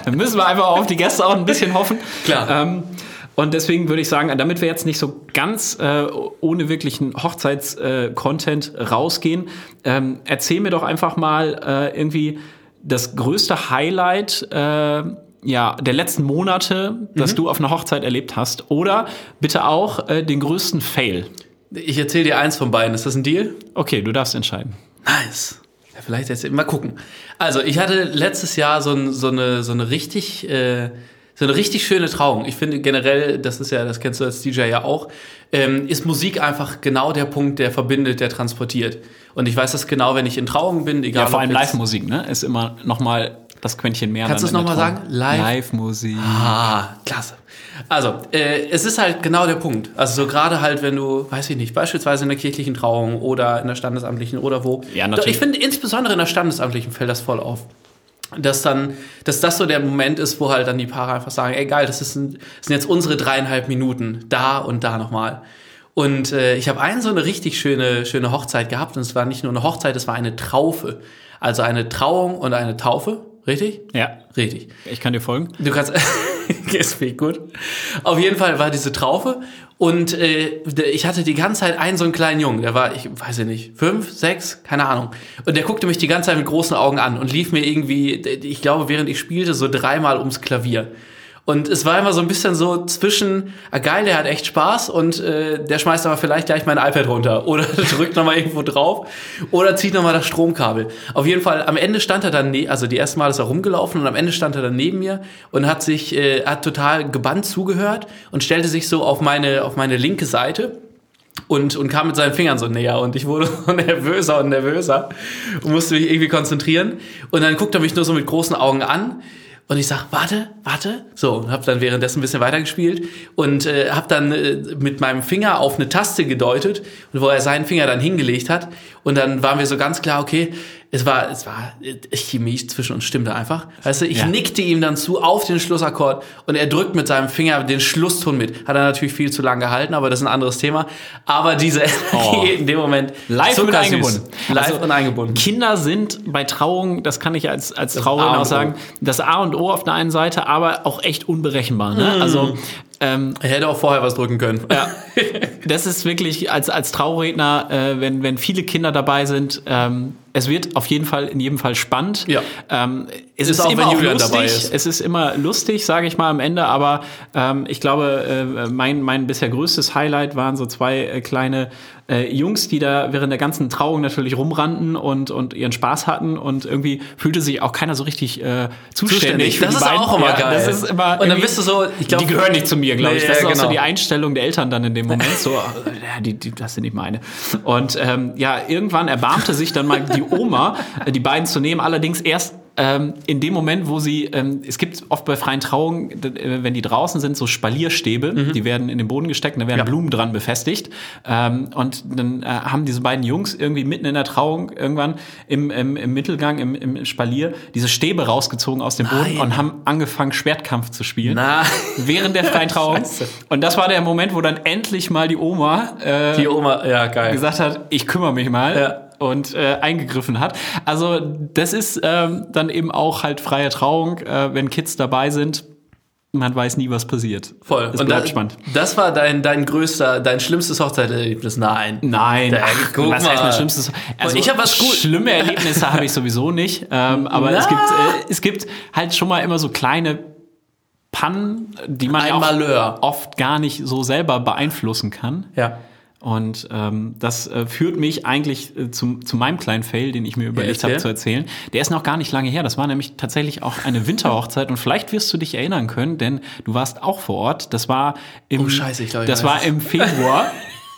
dann müssen wir einfach auf die Gäste auch ein bisschen hoffen. Klar. Ähm, und deswegen würde ich sagen, damit wir jetzt nicht so ganz äh, ohne wirklichen Hochzeits-Content äh, rausgehen, ähm, erzähl mir doch einfach mal äh, irgendwie das größte Highlight äh, ja, der letzten Monate, das mhm. du auf einer Hochzeit erlebt hast. Oder bitte auch äh, den größten Fail. Ich erzähle dir eins von beiden. Ist das ein Deal? Okay, du darfst entscheiden. Nice. Ja, vielleicht jetzt mal gucken. Also, ich hatte letztes Jahr so, ein, so, eine, so eine richtig äh, so eine richtig schöne Trauung. Ich finde generell, das ist ja, das kennst du als DJ ja auch, ähm, ist Musik einfach genau der Punkt, der verbindet, der transportiert. Und ich weiß das genau, wenn ich in Trauungen bin, egal. Ja, vor allem Live-Musik, ne? Ist immer nochmal das Quäntchen mehr. Kannst du es nochmal sagen? Live-Musik. Live ah, klasse. Also, äh, es ist halt genau der Punkt. Also so gerade halt, wenn du, weiß ich nicht, beispielsweise in der kirchlichen Trauung oder in der standesamtlichen oder wo. Ja, natürlich. Ich finde insbesondere in der standesamtlichen fällt das voll auf dass dann, dass das so der Moment ist, wo halt dann die Paare einfach sagen, ey geil, das, ist ein, das sind jetzt unsere dreieinhalb Minuten, da und da nochmal. Und äh, ich habe eine so eine richtig schöne, schöne Hochzeit gehabt und es war nicht nur eine Hochzeit, es war eine Traufe. Also eine Trauung und eine Taufe, richtig? Ja. Richtig. Ich kann dir folgen. Du kannst, ist gut. Auf jeden Fall war diese Traufe und äh, ich hatte die ganze Zeit einen so einen kleinen Jungen, der war, ich weiß nicht, fünf, sechs, keine Ahnung. Und der guckte mich die ganze Zeit mit großen Augen an und lief mir irgendwie, ich glaube, während ich spielte, so dreimal ums Klavier. Und es war immer so ein bisschen so zwischen, ah geil, der hat echt Spaß und äh, der schmeißt aber vielleicht gleich mein iPad runter oder drückt nochmal irgendwo drauf oder zieht nochmal das Stromkabel. Auf jeden Fall, am Ende stand er dann, ne also die erste Mal ist er rumgelaufen und am Ende stand er dann neben mir und hat sich, äh, hat total gebannt zugehört und stellte sich so auf meine, auf meine linke Seite und, und kam mit seinen Fingern so näher und ich wurde so nervöser und nervöser und musste mich irgendwie konzentrieren. Und dann guckt er mich nur so mit großen Augen an und ich sag, warte, warte. So, und hab dann währenddessen ein bisschen weitergespielt und äh, hab dann äh, mit meinem Finger auf eine Taste gedeutet, wo er seinen Finger dann hingelegt hat. Und dann waren wir so ganz klar, okay, es war, es war Chemie zwischen uns stimmte einfach. Weißt du, ich Ja. nickte ihm dann zu auf den Schlussakkord und er drückt mit seinem Finger den Schlusston mit. Hat er natürlich viel zu lang gehalten, aber das ist ein anderes Thema. Aber diese Oh. in dem Moment Live zuckersüß. eingebunden. Live Also, und eingebunden. Kinder sind bei Trauungen, das kann ich als, als Trauerin und auch sagen, das A und O auf der einen Seite, aber auch echt unberechenbar. Ne? Mhm. Also ähm, Er hätte auch vorher was drücken können. ja, das ist wirklich als, als Trauredner, äh, wenn, wenn viele Kinder dabei sind, ähm, es wird auf jeden Fall in jedem Fall spannend. Ja. Ähm, es Ist ist, auch, immer wenn Julian lustig. dabei ist. Es ist immer lustig, sage ich mal am Ende, aber ähm, ich glaube, äh, mein, mein bisher größtes Highlight waren so zwei äh, kleine äh, Jungs, die da während der ganzen Trauung natürlich rumrannten und, und ihren Spaß hatten und irgendwie fühlte sich auch keiner so richtig äh, zuständig. für Das ist beiden. auch immer ja, geil. Das ist immer Und dann bist du so, ich glaube, die gehören nicht zu mir, glaube ich. Das ist ja, auch so genau. die Einstellung der Eltern dann in dem Moment. So, ja, die, die, das sind nicht meine. Und ähm, ja, irgendwann erbarmte sich dann mal die Oma, äh, die beiden zu nehmen. Allerdings erst ähm, in dem Moment, wo sie, ähm, es gibt oft bei freien Trauungen, äh, wenn die draußen sind, so Spalierstäbe, die werden in den Boden gesteckt und da werden Mhm. Ja. Blumen dran befestigt. Ähm, und dann äh, haben diese beiden Jungs irgendwie mitten in der Trauung irgendwann im, im, im Mittelgang, im, im Spalier, diese Stäbe rausgezogen aus dem Boden Nein. und haben angefangen, Schwertkampf zu spielen Na, während der freien Trauung. Und das war der Moment, wo dann endlich mal die Oma äh, die Oma, ja, geil. gesagt hat, ich kümmere mich mal. Ja. Und äh, eingegriffen hat. Also das ist ähm, dann eben auch halt freie Trauung, äh, wenn Kids dabei sind. Man weiß nie, was passiert. Voll. Es Und bleibt da, spannend. das war dein, dein größter, dein schlimmstes Hochzeitserlebnis? Nein. Nein, Da- ach, guck was heißt mal. mein schlimmstes? Also, ich hab was gut- Schlimme Erlebnisse habe ich sowieso nicht. Ähm, aber Na. es gibt, äh, es gibt halt schon mal immer so kleine Pannen, die man Malheur. oft gar nicht so selber beeinflussen kann. Ja. Und ähm, das äh, führt mich eigentlich äh, zum, zu meinem kleinen Fail, den ich mir überlegt habe zu erzählen. Der ist noch gar nicht lange her. Das war nämlich tatsächlich auch eine Winterhochzeit und vielleicht wirst du dich erinnern können, denn du warst auch vor Ort. Das war im, Oh, scheiße, ich glaub, ich das war im Februar.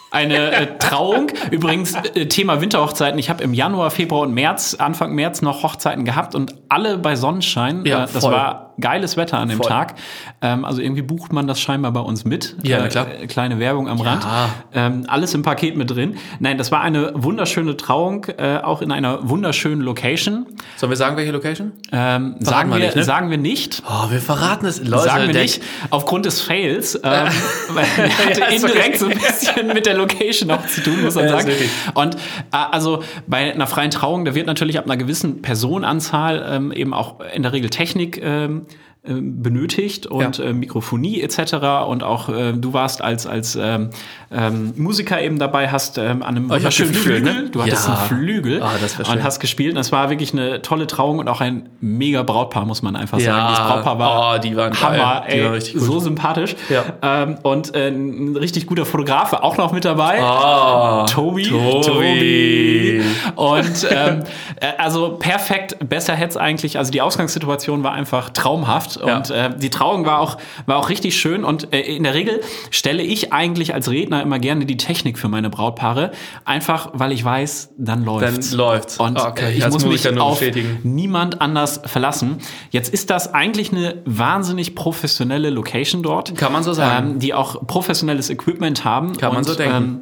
Eine äh, Trauung. Übrigens, äh, Thema Winterhochzeiten. Ich habe im Januar, Februar und März, Anfang März noch Hochzeiten gehabt und alle bei Sonnenschein. Ja, äh, das voll. war geiles Wetter an dem Voll. Tag. Ähm, also irgendwie bucht man das scheinbar bei uns mit. Ja, na klar. Äh, kleine Werbung am Rand. Ähm, alles im Paket mit drin. Nein, das war eine wunderschöne Trauung, äh, auch in einer wunderschönen Location. Sollen wir sagen, welche Location? Ähm, sagen, wir wir, nicht, ne? sagen wir nicht. Oh, wir verraten es. Leute, sagen wir nicht, aufgrund des Fails, ähm, weil er hatte Ja, indirekt okay. so ein bisschen mit der Location auch zu tun, muss man Ja, sagen. wirklich. Und äh, also bei einer freien Trauung, da wird natürlich ab einer gewissen Personenanzahl ähm, eben auch in der Regel Technik ähm, äh, benötigt und Ja. äh, Mikrofonie etc. Und auch äh, du warst als, als ähm, ähm, Musiker eben dabei, hast ähm, an einem Oh, wunderschönen geflügelt, Flügel, ne? du hattest Ja. einen Flügel das schön. und hast gespielt. Und es war wirklich eine tolle Trauung und auch ein mega Brautpaar, muss man einfach sagen. Ja. Das Brautpaar war Oh, die waren geil. Hammer, Die ey, gut. so sympathisch. Ja. Ähm, und äh, ein richtig guter Fotograf war auch noch mit dabei. Oh, Tobi. Tobi. Und ähm, äh, also perfekt, besser hätte es eigentlich, also die Ausgangssituation war einfach traumhaft und Ja. äh, die Trauung war auch, war auch richtig schön und äh, in der Regel stelle ich eigentlich als Redner immer gerne die Technik für meine Brautpaare, einfach weil ich weiß, dann läuft's. Dann läuft's. Und Okay, äh, ich ich als muss mich Musiker nur auf bestätigen. niemand anders verlassen. Jetzt ist das eigentlich eine wahnsinnig professionelle Location dort. Kann man so sagen. Ähm, die auch professionelles Equipment haben. Kann man so denken. Ähm,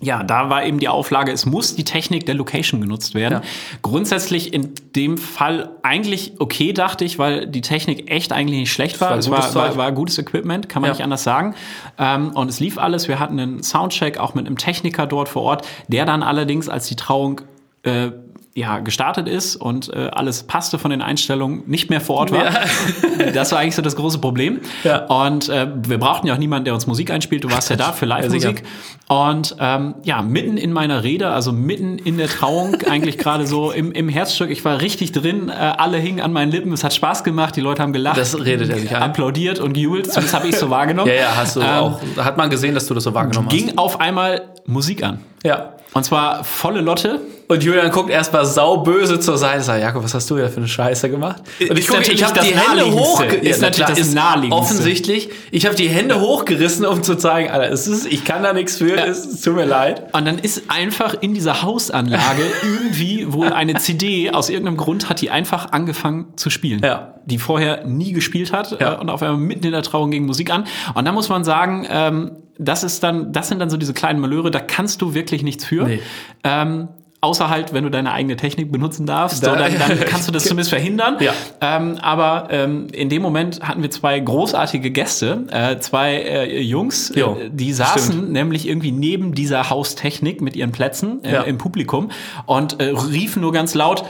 ja, da war eben die Auflage, es muss die Technik der Location genutzt werden. Ja. Grundsätzlich in dem Fall eigentlich okay, dachte ich, weil die Technik echt eigentlich nicht schlecht war. war es gutes war, war, war gutes Equipment, kann man Ja. nicht anders sagen. Ähm, und es lief alles. Wir hatten einen Soundcheck auch mit einem Techniker dort vor Ort, der dann allerdings, als die Trauung äh, ja, gestartet ist und äh, alles passte von den Einstellungen, nicht mehr vor Ort war. Das war eigentlich so das große Problem. Ja. Und äh, wir brauchten ja auch niemanden, der uns Musik einspielt. Du warst ja da für Live-Musik. und ähm, ja, mitten in meiner Rede, also mitten in der Trauung, eigentlich gerade so im, im Herzstück, ich war richtig drin, äh, alle hingen an meinen Lippen, es hat Spaß gemacht, die Leute haben gelacht, Das redet er sich ein. applaudiert und gejubelt, zumindest habe ich so wahrgenommen. Ja, ja, hast du Ähm, auch. Hat man gesehen, dass du das so wahrgenommen Ging auf einmal Musik an. hast. Ja. Und zwar volle Lotte. Und Julian guckt erstmal sauböse zur Seite und sagt, Jakob, was hast du da für eine Scheiße gemacht? Und ich Ist gucke, natürlich ich habe die Hände hoch, Ist natürlich das Naheliegendste. Offensichtlich, ich habe die Hände hochgerissen, um zu zeigen, Alter, es ist, ich kann da nichts für, es tut mir leid. Und dann ist einfach in dieser Hausanlage irgendwie wohl eine CD, aus irgendeinem Grund hat die einfach angefangen zu spielen. Ja. Die vorher nie gespielt hat Ja. äh, und auf einmal mitten in der Trauung ging Musik an. Und da muss man sagen, ähm, das ist dann, das sind dann so diese kleinen Malöre, da kannst du wirklich nichts für. Nee. Ähm, Außer halt, wenn du deine eigene Technik benutzen darfst, Da- so, dann, dann kannst du das zumindest verhindern. Ja. Ähm, aber ähm, in dem Moment hatten wir zwei großartige Gäste, äh, zwei äh, Jungs, Jo, äh, die saßen stimmt. nämlich irgendwie neben dieser Haustechnik mit ihren Plätzen äh, Ja. im Publikum und äh, riefen nur ganz laut,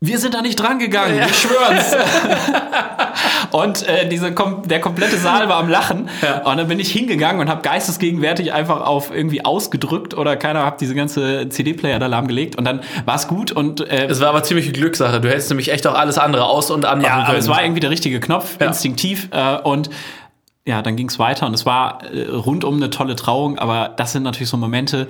wir sind da nicht dran gegangen, wir schwören's. und äh, diese kom der komplette Saal war am Lachen. Ja. Und dann bin ich hingegangen und habe geistesgegenwärtig einfach auf irgendwie ausgedrückt oder keiner hat diese ganze CD-Player da lahmgelegt. Und dann war es gut und äh, Es war aber ziemlich Glückssache. Du hättest nämlich echt auch alles andere aus- und anmachen ja, können. aber es war irgendwie der richtige Knopf, Ja. instinktiv. Äh, und ja, dann ging es weiter und es war äh, rundum eine tolle Trauung, aber das sind natürlich so Momente,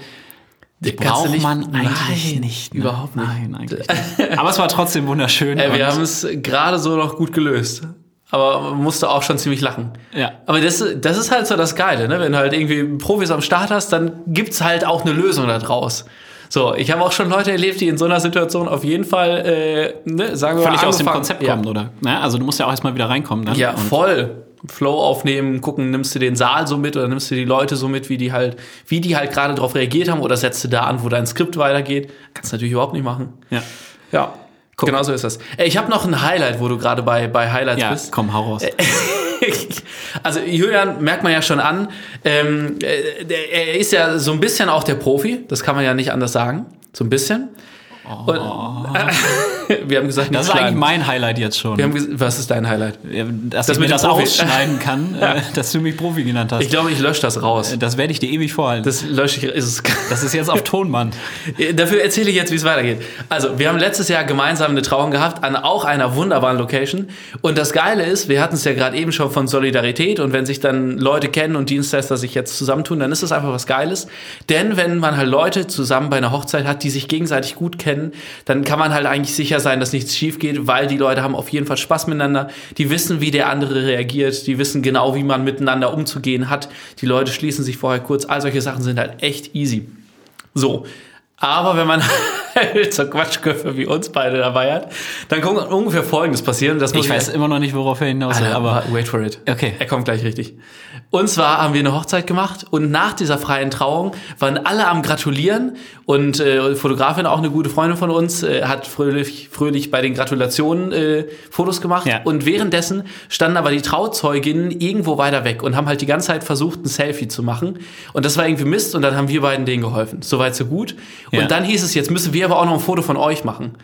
die braucht man eigentlich Nein, nicht. ne? überhaupt nicht. Nein, eigentlich nicht. Aber es war trotzdem wunderschön. Ey, wir haben es gerade so noch gut gelöst. Aber man musste auch schon ziemlich lachen. Ja. Aber das, das ist halt so das Geile, ne? Wenn du halt irgendwie Profis am Start hast, dann gibt's halt auch eine Lösung da draus. So, ich habe auch schon Leute erlebt, die in so einer Situation auf jeden Fall, äh, ne, sagen wir völlig mal, aus dem Konzept ja. kommen, oder? Ne? Also du musst ja auch erstmal wieder reinkommen dann. Ja, voll. Flow aufnehmen, gucken, nimmst du den Saal so mit oder nimmst du die Leute so mit, wie die halt, wie die halt gerade darauf reagiert haben oder setzt du da an, wo dein Skript weitergeht. Kannst du natürlich überhaupt nicht machen. Ja. Ja. Genau so ist das. Ich habe noch ein Highlight, wo du gerade bei, bei Highlights Ja, bist. komm, hau raus. also Julian merkt man ja schon an, ähm, äh, er ist ja so ein bisschen auch der Profi, das kann man ja nicht anders sagen. So ein bisschen. Und, wir haben gesagt, das ist eigentlich mein Highlight jetzt schon. Was ist dein Highlight? Ja, dass Das ich mir das Profi. ausschneiden kann, äh, dass du mich Profi genannt hast. Ich glaube, ich lösche das raus. das werde ich dir ewig vorhalten. Das, Das lösche ich. Ist es, ist jetzt auf Tonband. Dafür erzähle ich jetzt, wie es weitergeht. Also, wir haben letztes Jahr gemeinsam eine Trauung gehabt an auch einer wunderbaren Location. Und das Geile ist, wir hatten es ja gerade eben schon von Solidarität und wenn sich dann Leute kennen und Dienstleister sich jetzt zusammentun, dann ist das einfach was Geiles. Denn wenn man halt Leute zusammen bei einer Hochzeit hat, die sich gegenseitig gut kennen, dann kann man halt eigentlich sicher sein, dass nichts schief geht, weil die Leute haben auf jeden Fall Spaß miteinander. Die wissen, wie der andere reagiert. Die wissen genau, wie man miteinander umzugehen hat. Die Leute schließen sich vorher kurz. All solche Sachen sind halt echt easy. So. Aber wenn man so Quatschköpfe wie uns beide dabei hat, dann kann ungefähr Folgendes passieren. Das muss Ich weiß immer noch nicht, worauf er hinaus will, aber wait for it. Okay. Er kommt gleich richtig. Und zwar haben wir eine Hochzeit gemacht und nach dieser freien Trauung waren alle am Gratulieren und äh, Fotografin, auch eine gute Freundin von uns, äh, hat fröhlich, fröhlich bei den Gratulationen äh, Fotos gemacht Ja. und währenddessen standen aber die Trauzeuginnen irgendwo weiter weg und haben halt die ganze Zeit versucht, ein Selfie zu machen und das war irgendwie Mist und dann haben wir beiden denen geholfen. Soweit so gut. Und Ja. dann hieß es, jetzt müssen wir aber auch noch ein Foto von euch machen.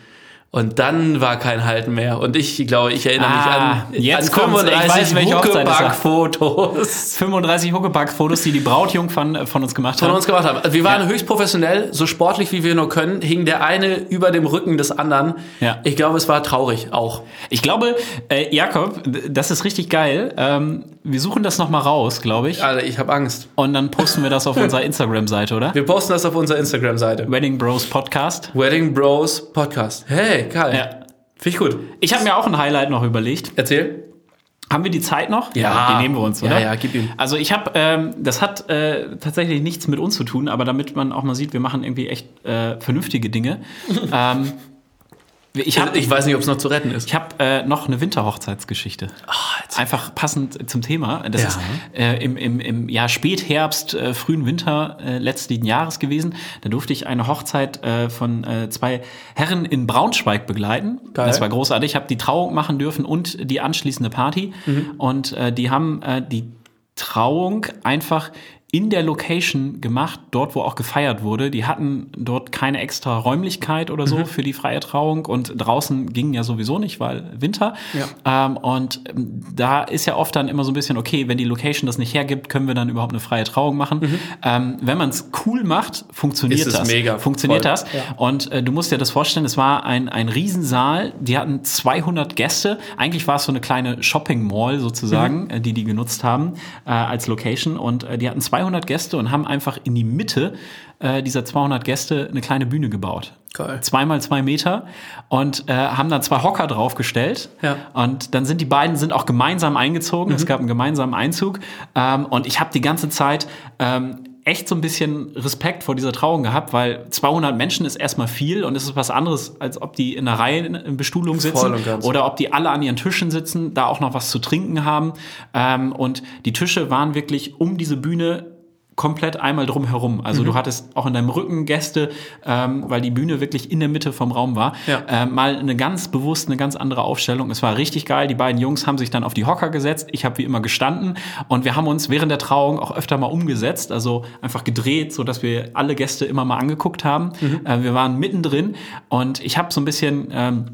Und dann war kein Halten mehr. Und ich glaube, ich erinnere mich Ah, an, jetzt an kommt's. Ich weiß, welche Hochzeit es war. Huckepack-Fotos 35 Huckepack-Fotos, die die Brautjungfern äh, von uns gemacht von haben. uns gemacht haben. Also wir waren Ja. höchst professionell, so sportlich wie wir nur können, hing der eine über dem Rücken des anderen. Ja. Ich glaube, es war traurig auch. Ich glaube, äh, Jakob, das ist richtig geil. Ähm, wir suchen das nochmal raus, glaube ich. Alter, ich habe Angst. Und dann posten wir das auf unserer Instagram-Seite, oder? Wir posten das auf unserer Instagram-Seite. Wedding Bros Podcast. Wedding Bros Podcast. Hey, geil. Ja. Finde ich gut. Ich habe mir auch ein Highlight noch überlegt. Erzähl. Haben wir die Zeit noch? Ja. die nehmen wir uns, Ja, oder? ja, gib ihm. Also ich habe, ähm, das hat äh, tatsächlich nichts mit uns zu tun, aber damit man auch mal sieht, wir machen irgendwie echt äh, vernünftige Dinge. ähm, ich habe Ich weiß nicht, ob es noch zu retten ist. ich hab, äh, noch eine Winterhochzeitsgeschichte. Einfach passend zum Thema. Das Ja. ist äh, im, im, im ja, Spätherbst, äh, frühen Winter äh, letzten Jahres gewesen. Da durfte ich eine Hochzeit äh, von äh, zwei Herren in Braunschweig begleiten. Geil. Das war großartig. Ich habe die Trauung machen dürfen und die anschließende Party. Mhm. Und äh, die haben äh, die Trauung einfach in der Location gemacht, dort wo auch gefeiert wurde. Die hatten dort keine extra Räumlichkeit oder Mhm. so für die freie Trauung und draußen ging ja sowieso nicht, weil Winter. Ähm, und ähm, da ist ja oft dann immer so ein bisschen, okay, wenn die Location das nicht hergibt, können wir dann überhaupt eine freie Trauung machen. Ähm, wenn man es cool macht, funktioniert Mhm. Das. mega. Funktioniert Voll. das. Und äh, du musst dir das vorstellen, es war ein, ein Riesensaal, die hatten 200 Gäste. Eigentlich war es so eine kleine Shopping Mall sozusagen, äh, die die genutzt haben äh, als Location. Und äh, die hatten 200 Gäste und haben einfach in die Mitte äh, dieser 200 Gäste eine kleine Bühne gebaut. Geil. Zweimal zwei Meter und äh, haben dann zwei Hocker draufgestellt. Ja. Und dann sind die beiden sind auch gemeinsam eingezogen. Es gab einen gemeinsamen Einzug. Ähm, und ich habe die ganze Zeit ähm, echt so ein bisschen Respekt vor dieser Trauung gehabt, weil 200 Menschen ist erstmal viel und es ist was anderes, als ob die in einer Reihe in, Bestuhlung sitzen oder ob die alle an ihren Tischen sitzen, da auch noch was zu trinken haben. Ähm, und die Tische waren wirklich um diese Bühne komplett einmal drumherum. Also Mhm. du hattest auch in deinem Rücken Gäste, ähm, weil die Bühne wirklich in der Mitte vom Raum war. Ja. Ähm, mal eine ganz bewusst, eine ganz andere Aufstellung. Es war richtig geil. Die beiden Jungs haben sich dann auf die Hocker gesetzt. Ich habe wie immer gestanden und wir haben uns während der Trauung auch öfter mal umgesetzt, also einfach gedreht, so dass wir alle Gäste immer mal angeguckt haben. Mhm. Äh, wir waren mittendrin und ich habe so ein bisschen ähm,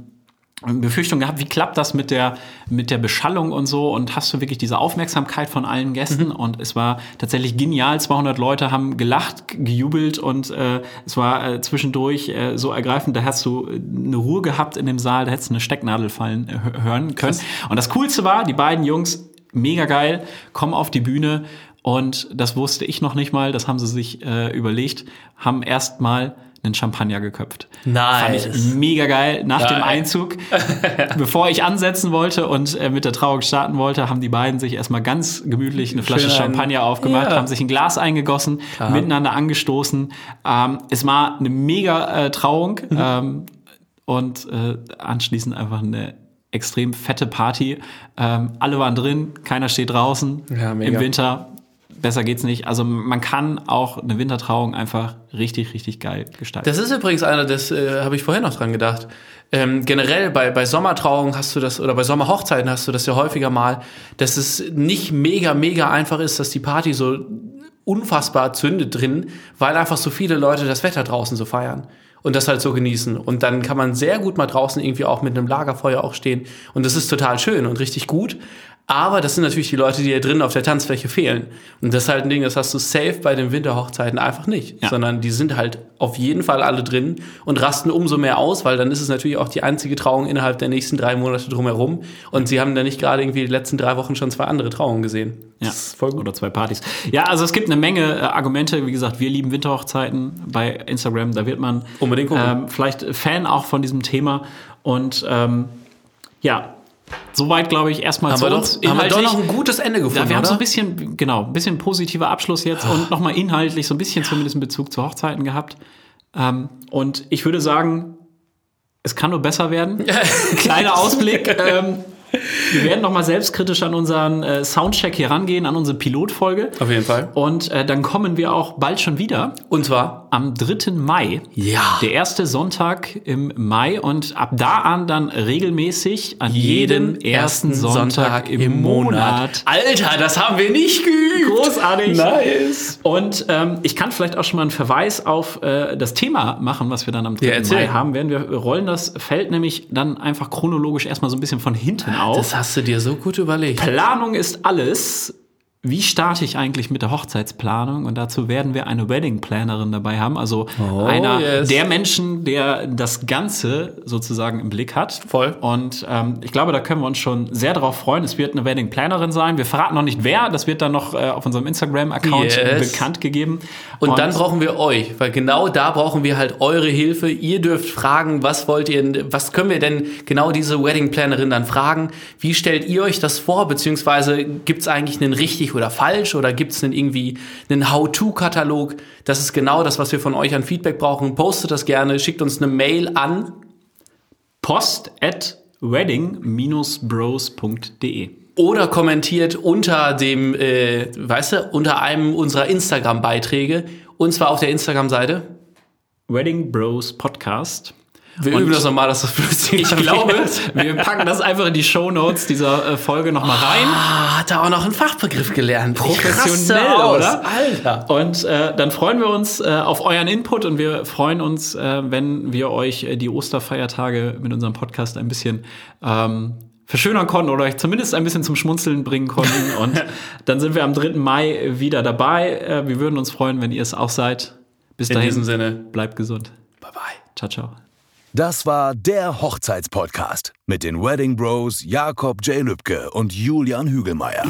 Befürchtung gehabt, wie klappt das mit der, mit der Beschallung und so? Und hast du wirklich diese Aufmerksamkeit von allen Gästen? Mhm. und es war tatsächlich genial, 200 Leute haben gelacht, gejubelt und äh, es war äh, zwischendurch äh, so ergreifend, da hast du äh, eine Ruhe gehabt in dem Saal, da hättest du eine Stecknadel fallen äh, hö- hören können. Und das Coolste war, die beiden Jungs, mega geil, kommen auf die Bühne. Und das wusste ich noch nicht mal, das haben sie sich äh, überlegt, haben erst mal einen Champagner geköpft. Nice. Fand ich mega geil. Nach dem Geil. Einzug, bevor ich ansetzen wollte und äh, mit der Trauung starten wollte, haben die beiden sich erstmal ganz gemütlich eine Flasche Schön ein- Champagner aufgemacht, Ja. haben sich ein Glas eingegossen, miteinander angestoßen. Ähm, es war eine mega äh, Trauung Mhm. ähm, und äh, anschließend einfach eine extrem fette Party. Ähm, alle waren drin, keiner steht draußen Ja, im Winter. Besser geht's nicht. Also man kann auch eine Wintertrauung einfach richtig, richtig geil gestalten. Das ist übrigens einer, das äh, habe ich vorher noch dran gedacht. Ähm, generell bei, bei Sommertrauungen hast du das, oder bei Sommerhochzeiten hast du das ja häufiger mal, dass es nicht mega, mega einfach ist, dass die Party so unfassbar zündet drin, weil einfach so viele Leute das Wetter draußen so feiern und das halt so genießen. Und dann kann man sehr gut mal draußen irgendwie auch mit einem Lagerfeuer auch stehen. Und das ist total schön und richtig gut. Aber das sind natürlich die Leute, die hier drin auf der Tanzfläche fehlen. Und das ist halt ein Ding, das hast du safe bei den Winterhochzeiten einfach nicht. Ja. Sondern die sind halt auf jeden Fall alle drin und rasten umso mehr aus, weil dann ist es natürlich auch die einzige Trauung innerhalb der nächsten drei Monate drumherum. Und sie haben da nicht gerade irgendwie die letzten drei Wochen schon zwei andere Trauungen gesehen. Ja, Das ist voll gut. oder zwei Partys. Ja, also es gibt eine Menge äh, Argumente. Wie gesagt, wir lieben Winterhochzeiten bei Instagram. Da wird man Unbedingt gucken. ähm, vielleicht Fan auch von diesem Thema. Und ähm, ja, soweit glaube ich erstmal Haben zu wir, doch, uns. haben wir doch noch ein gutes Ende gefunden, ja, wir haben so ein bisschen, genau, ein bisschen positiver Abschluss jetzt und nochmal inhaltlich so ein bisschen zumindest in Bezug zu Hochzeiten gehabt. Ähm, und ich würde sagen, es kann nur besser werden. Kleiner Ausblick. ähm, wir werden nochmal selbstkritisch an unseren äh, Soundcheck hier rangehen, an unsere Pilotfolge. Auf jeden Fall. Und äh, dann kommen wir auch bald schon wieder Und zwar? Am 3. Mai. Ja. Der erste Sonntag im Mai und ab da an dann regelmäßig an jedem ersten Sonntag, im Monat. Alter, das haben wir nicht geübt. Großartig. Nice. Und ähm, ich kann vielleicht auch schon mal einen Verweis auf äh, das Thema machen, was wir dann am 3. Ja. Mai haben werden. Wir rollen das Feld nämlich dann einfach chronologisch erstmal so ein bisschen von hinten auf. Das hast du dir so gut überlegt. Planung ist alles. Wie starte ich eigentlich mit der Hochzeitsplanung? Und dazu werden wir eine Wedding Plannerin dabei haben. Also einer Oh, yes. der Menschen, der das Ganze sozusagen im Blick hat. Voll. Und ähm, ich glaube, da können wir uns schon sehr darauf freuen. Es wird eine Wedding Plannerin sein. Wir verraten noch nicht wer. Das wird dann noch äh, auf unserem Instagram-Account Yes. bekannt gegeben. Und, dann brauchen wir euch, weil genau da brauchen wir halt eure Hilfe. Ihr dürft fragen, was wollt ihr, was können wir denn genau diese Wedding Plannerin dann fragen? Wie stellt ihr euch das vor? Beziehungsweise gibt es eigentlich einen richtig oder falsch oder gibt es irgendwie einen How-To-Katalog? Das ist genau das, was wir von euch an Feedback brauchen. Postet das gerne, schickt uns eine Mail an post at wedding-bros.de. oder kommentiert unter dem, äh, weißt du, unter einem unserer Instagram-Beiträge. Und zwar auf der Instagram-Seite. Wedding Bros Podcast. Wir Und üben das nochmal, dass das flüssig Ich glaube, wir packen das einfach in die Show Notes dieser äh, Folge nochmal rein. Ah, hat er auch noch einen Fachbegriff gelernt. Professionell, oder? Alter. Und äh, dann freuen wir uns äh, auf euren Input und wir freuen uns, äh, wenn wir euch äh, die Osterfeiertage mit unserem Podcast ein bisschen ähm, verschönern konnten oder euch zumindest ein bisschen zum Schmunzeln bringen konnten. Und dann sind wir am 3. Mai wieder dabei. Äh, wir würden uns freuen, wenn ihr es auch seid. Bis In dahin, diesem Sinne. bleibt gesund. Bye bye. Ciao, ciao. Das war der Hochzeitspodcast mit den Wedding Bros Jakob J. Lübke und Julian Hügelmeier.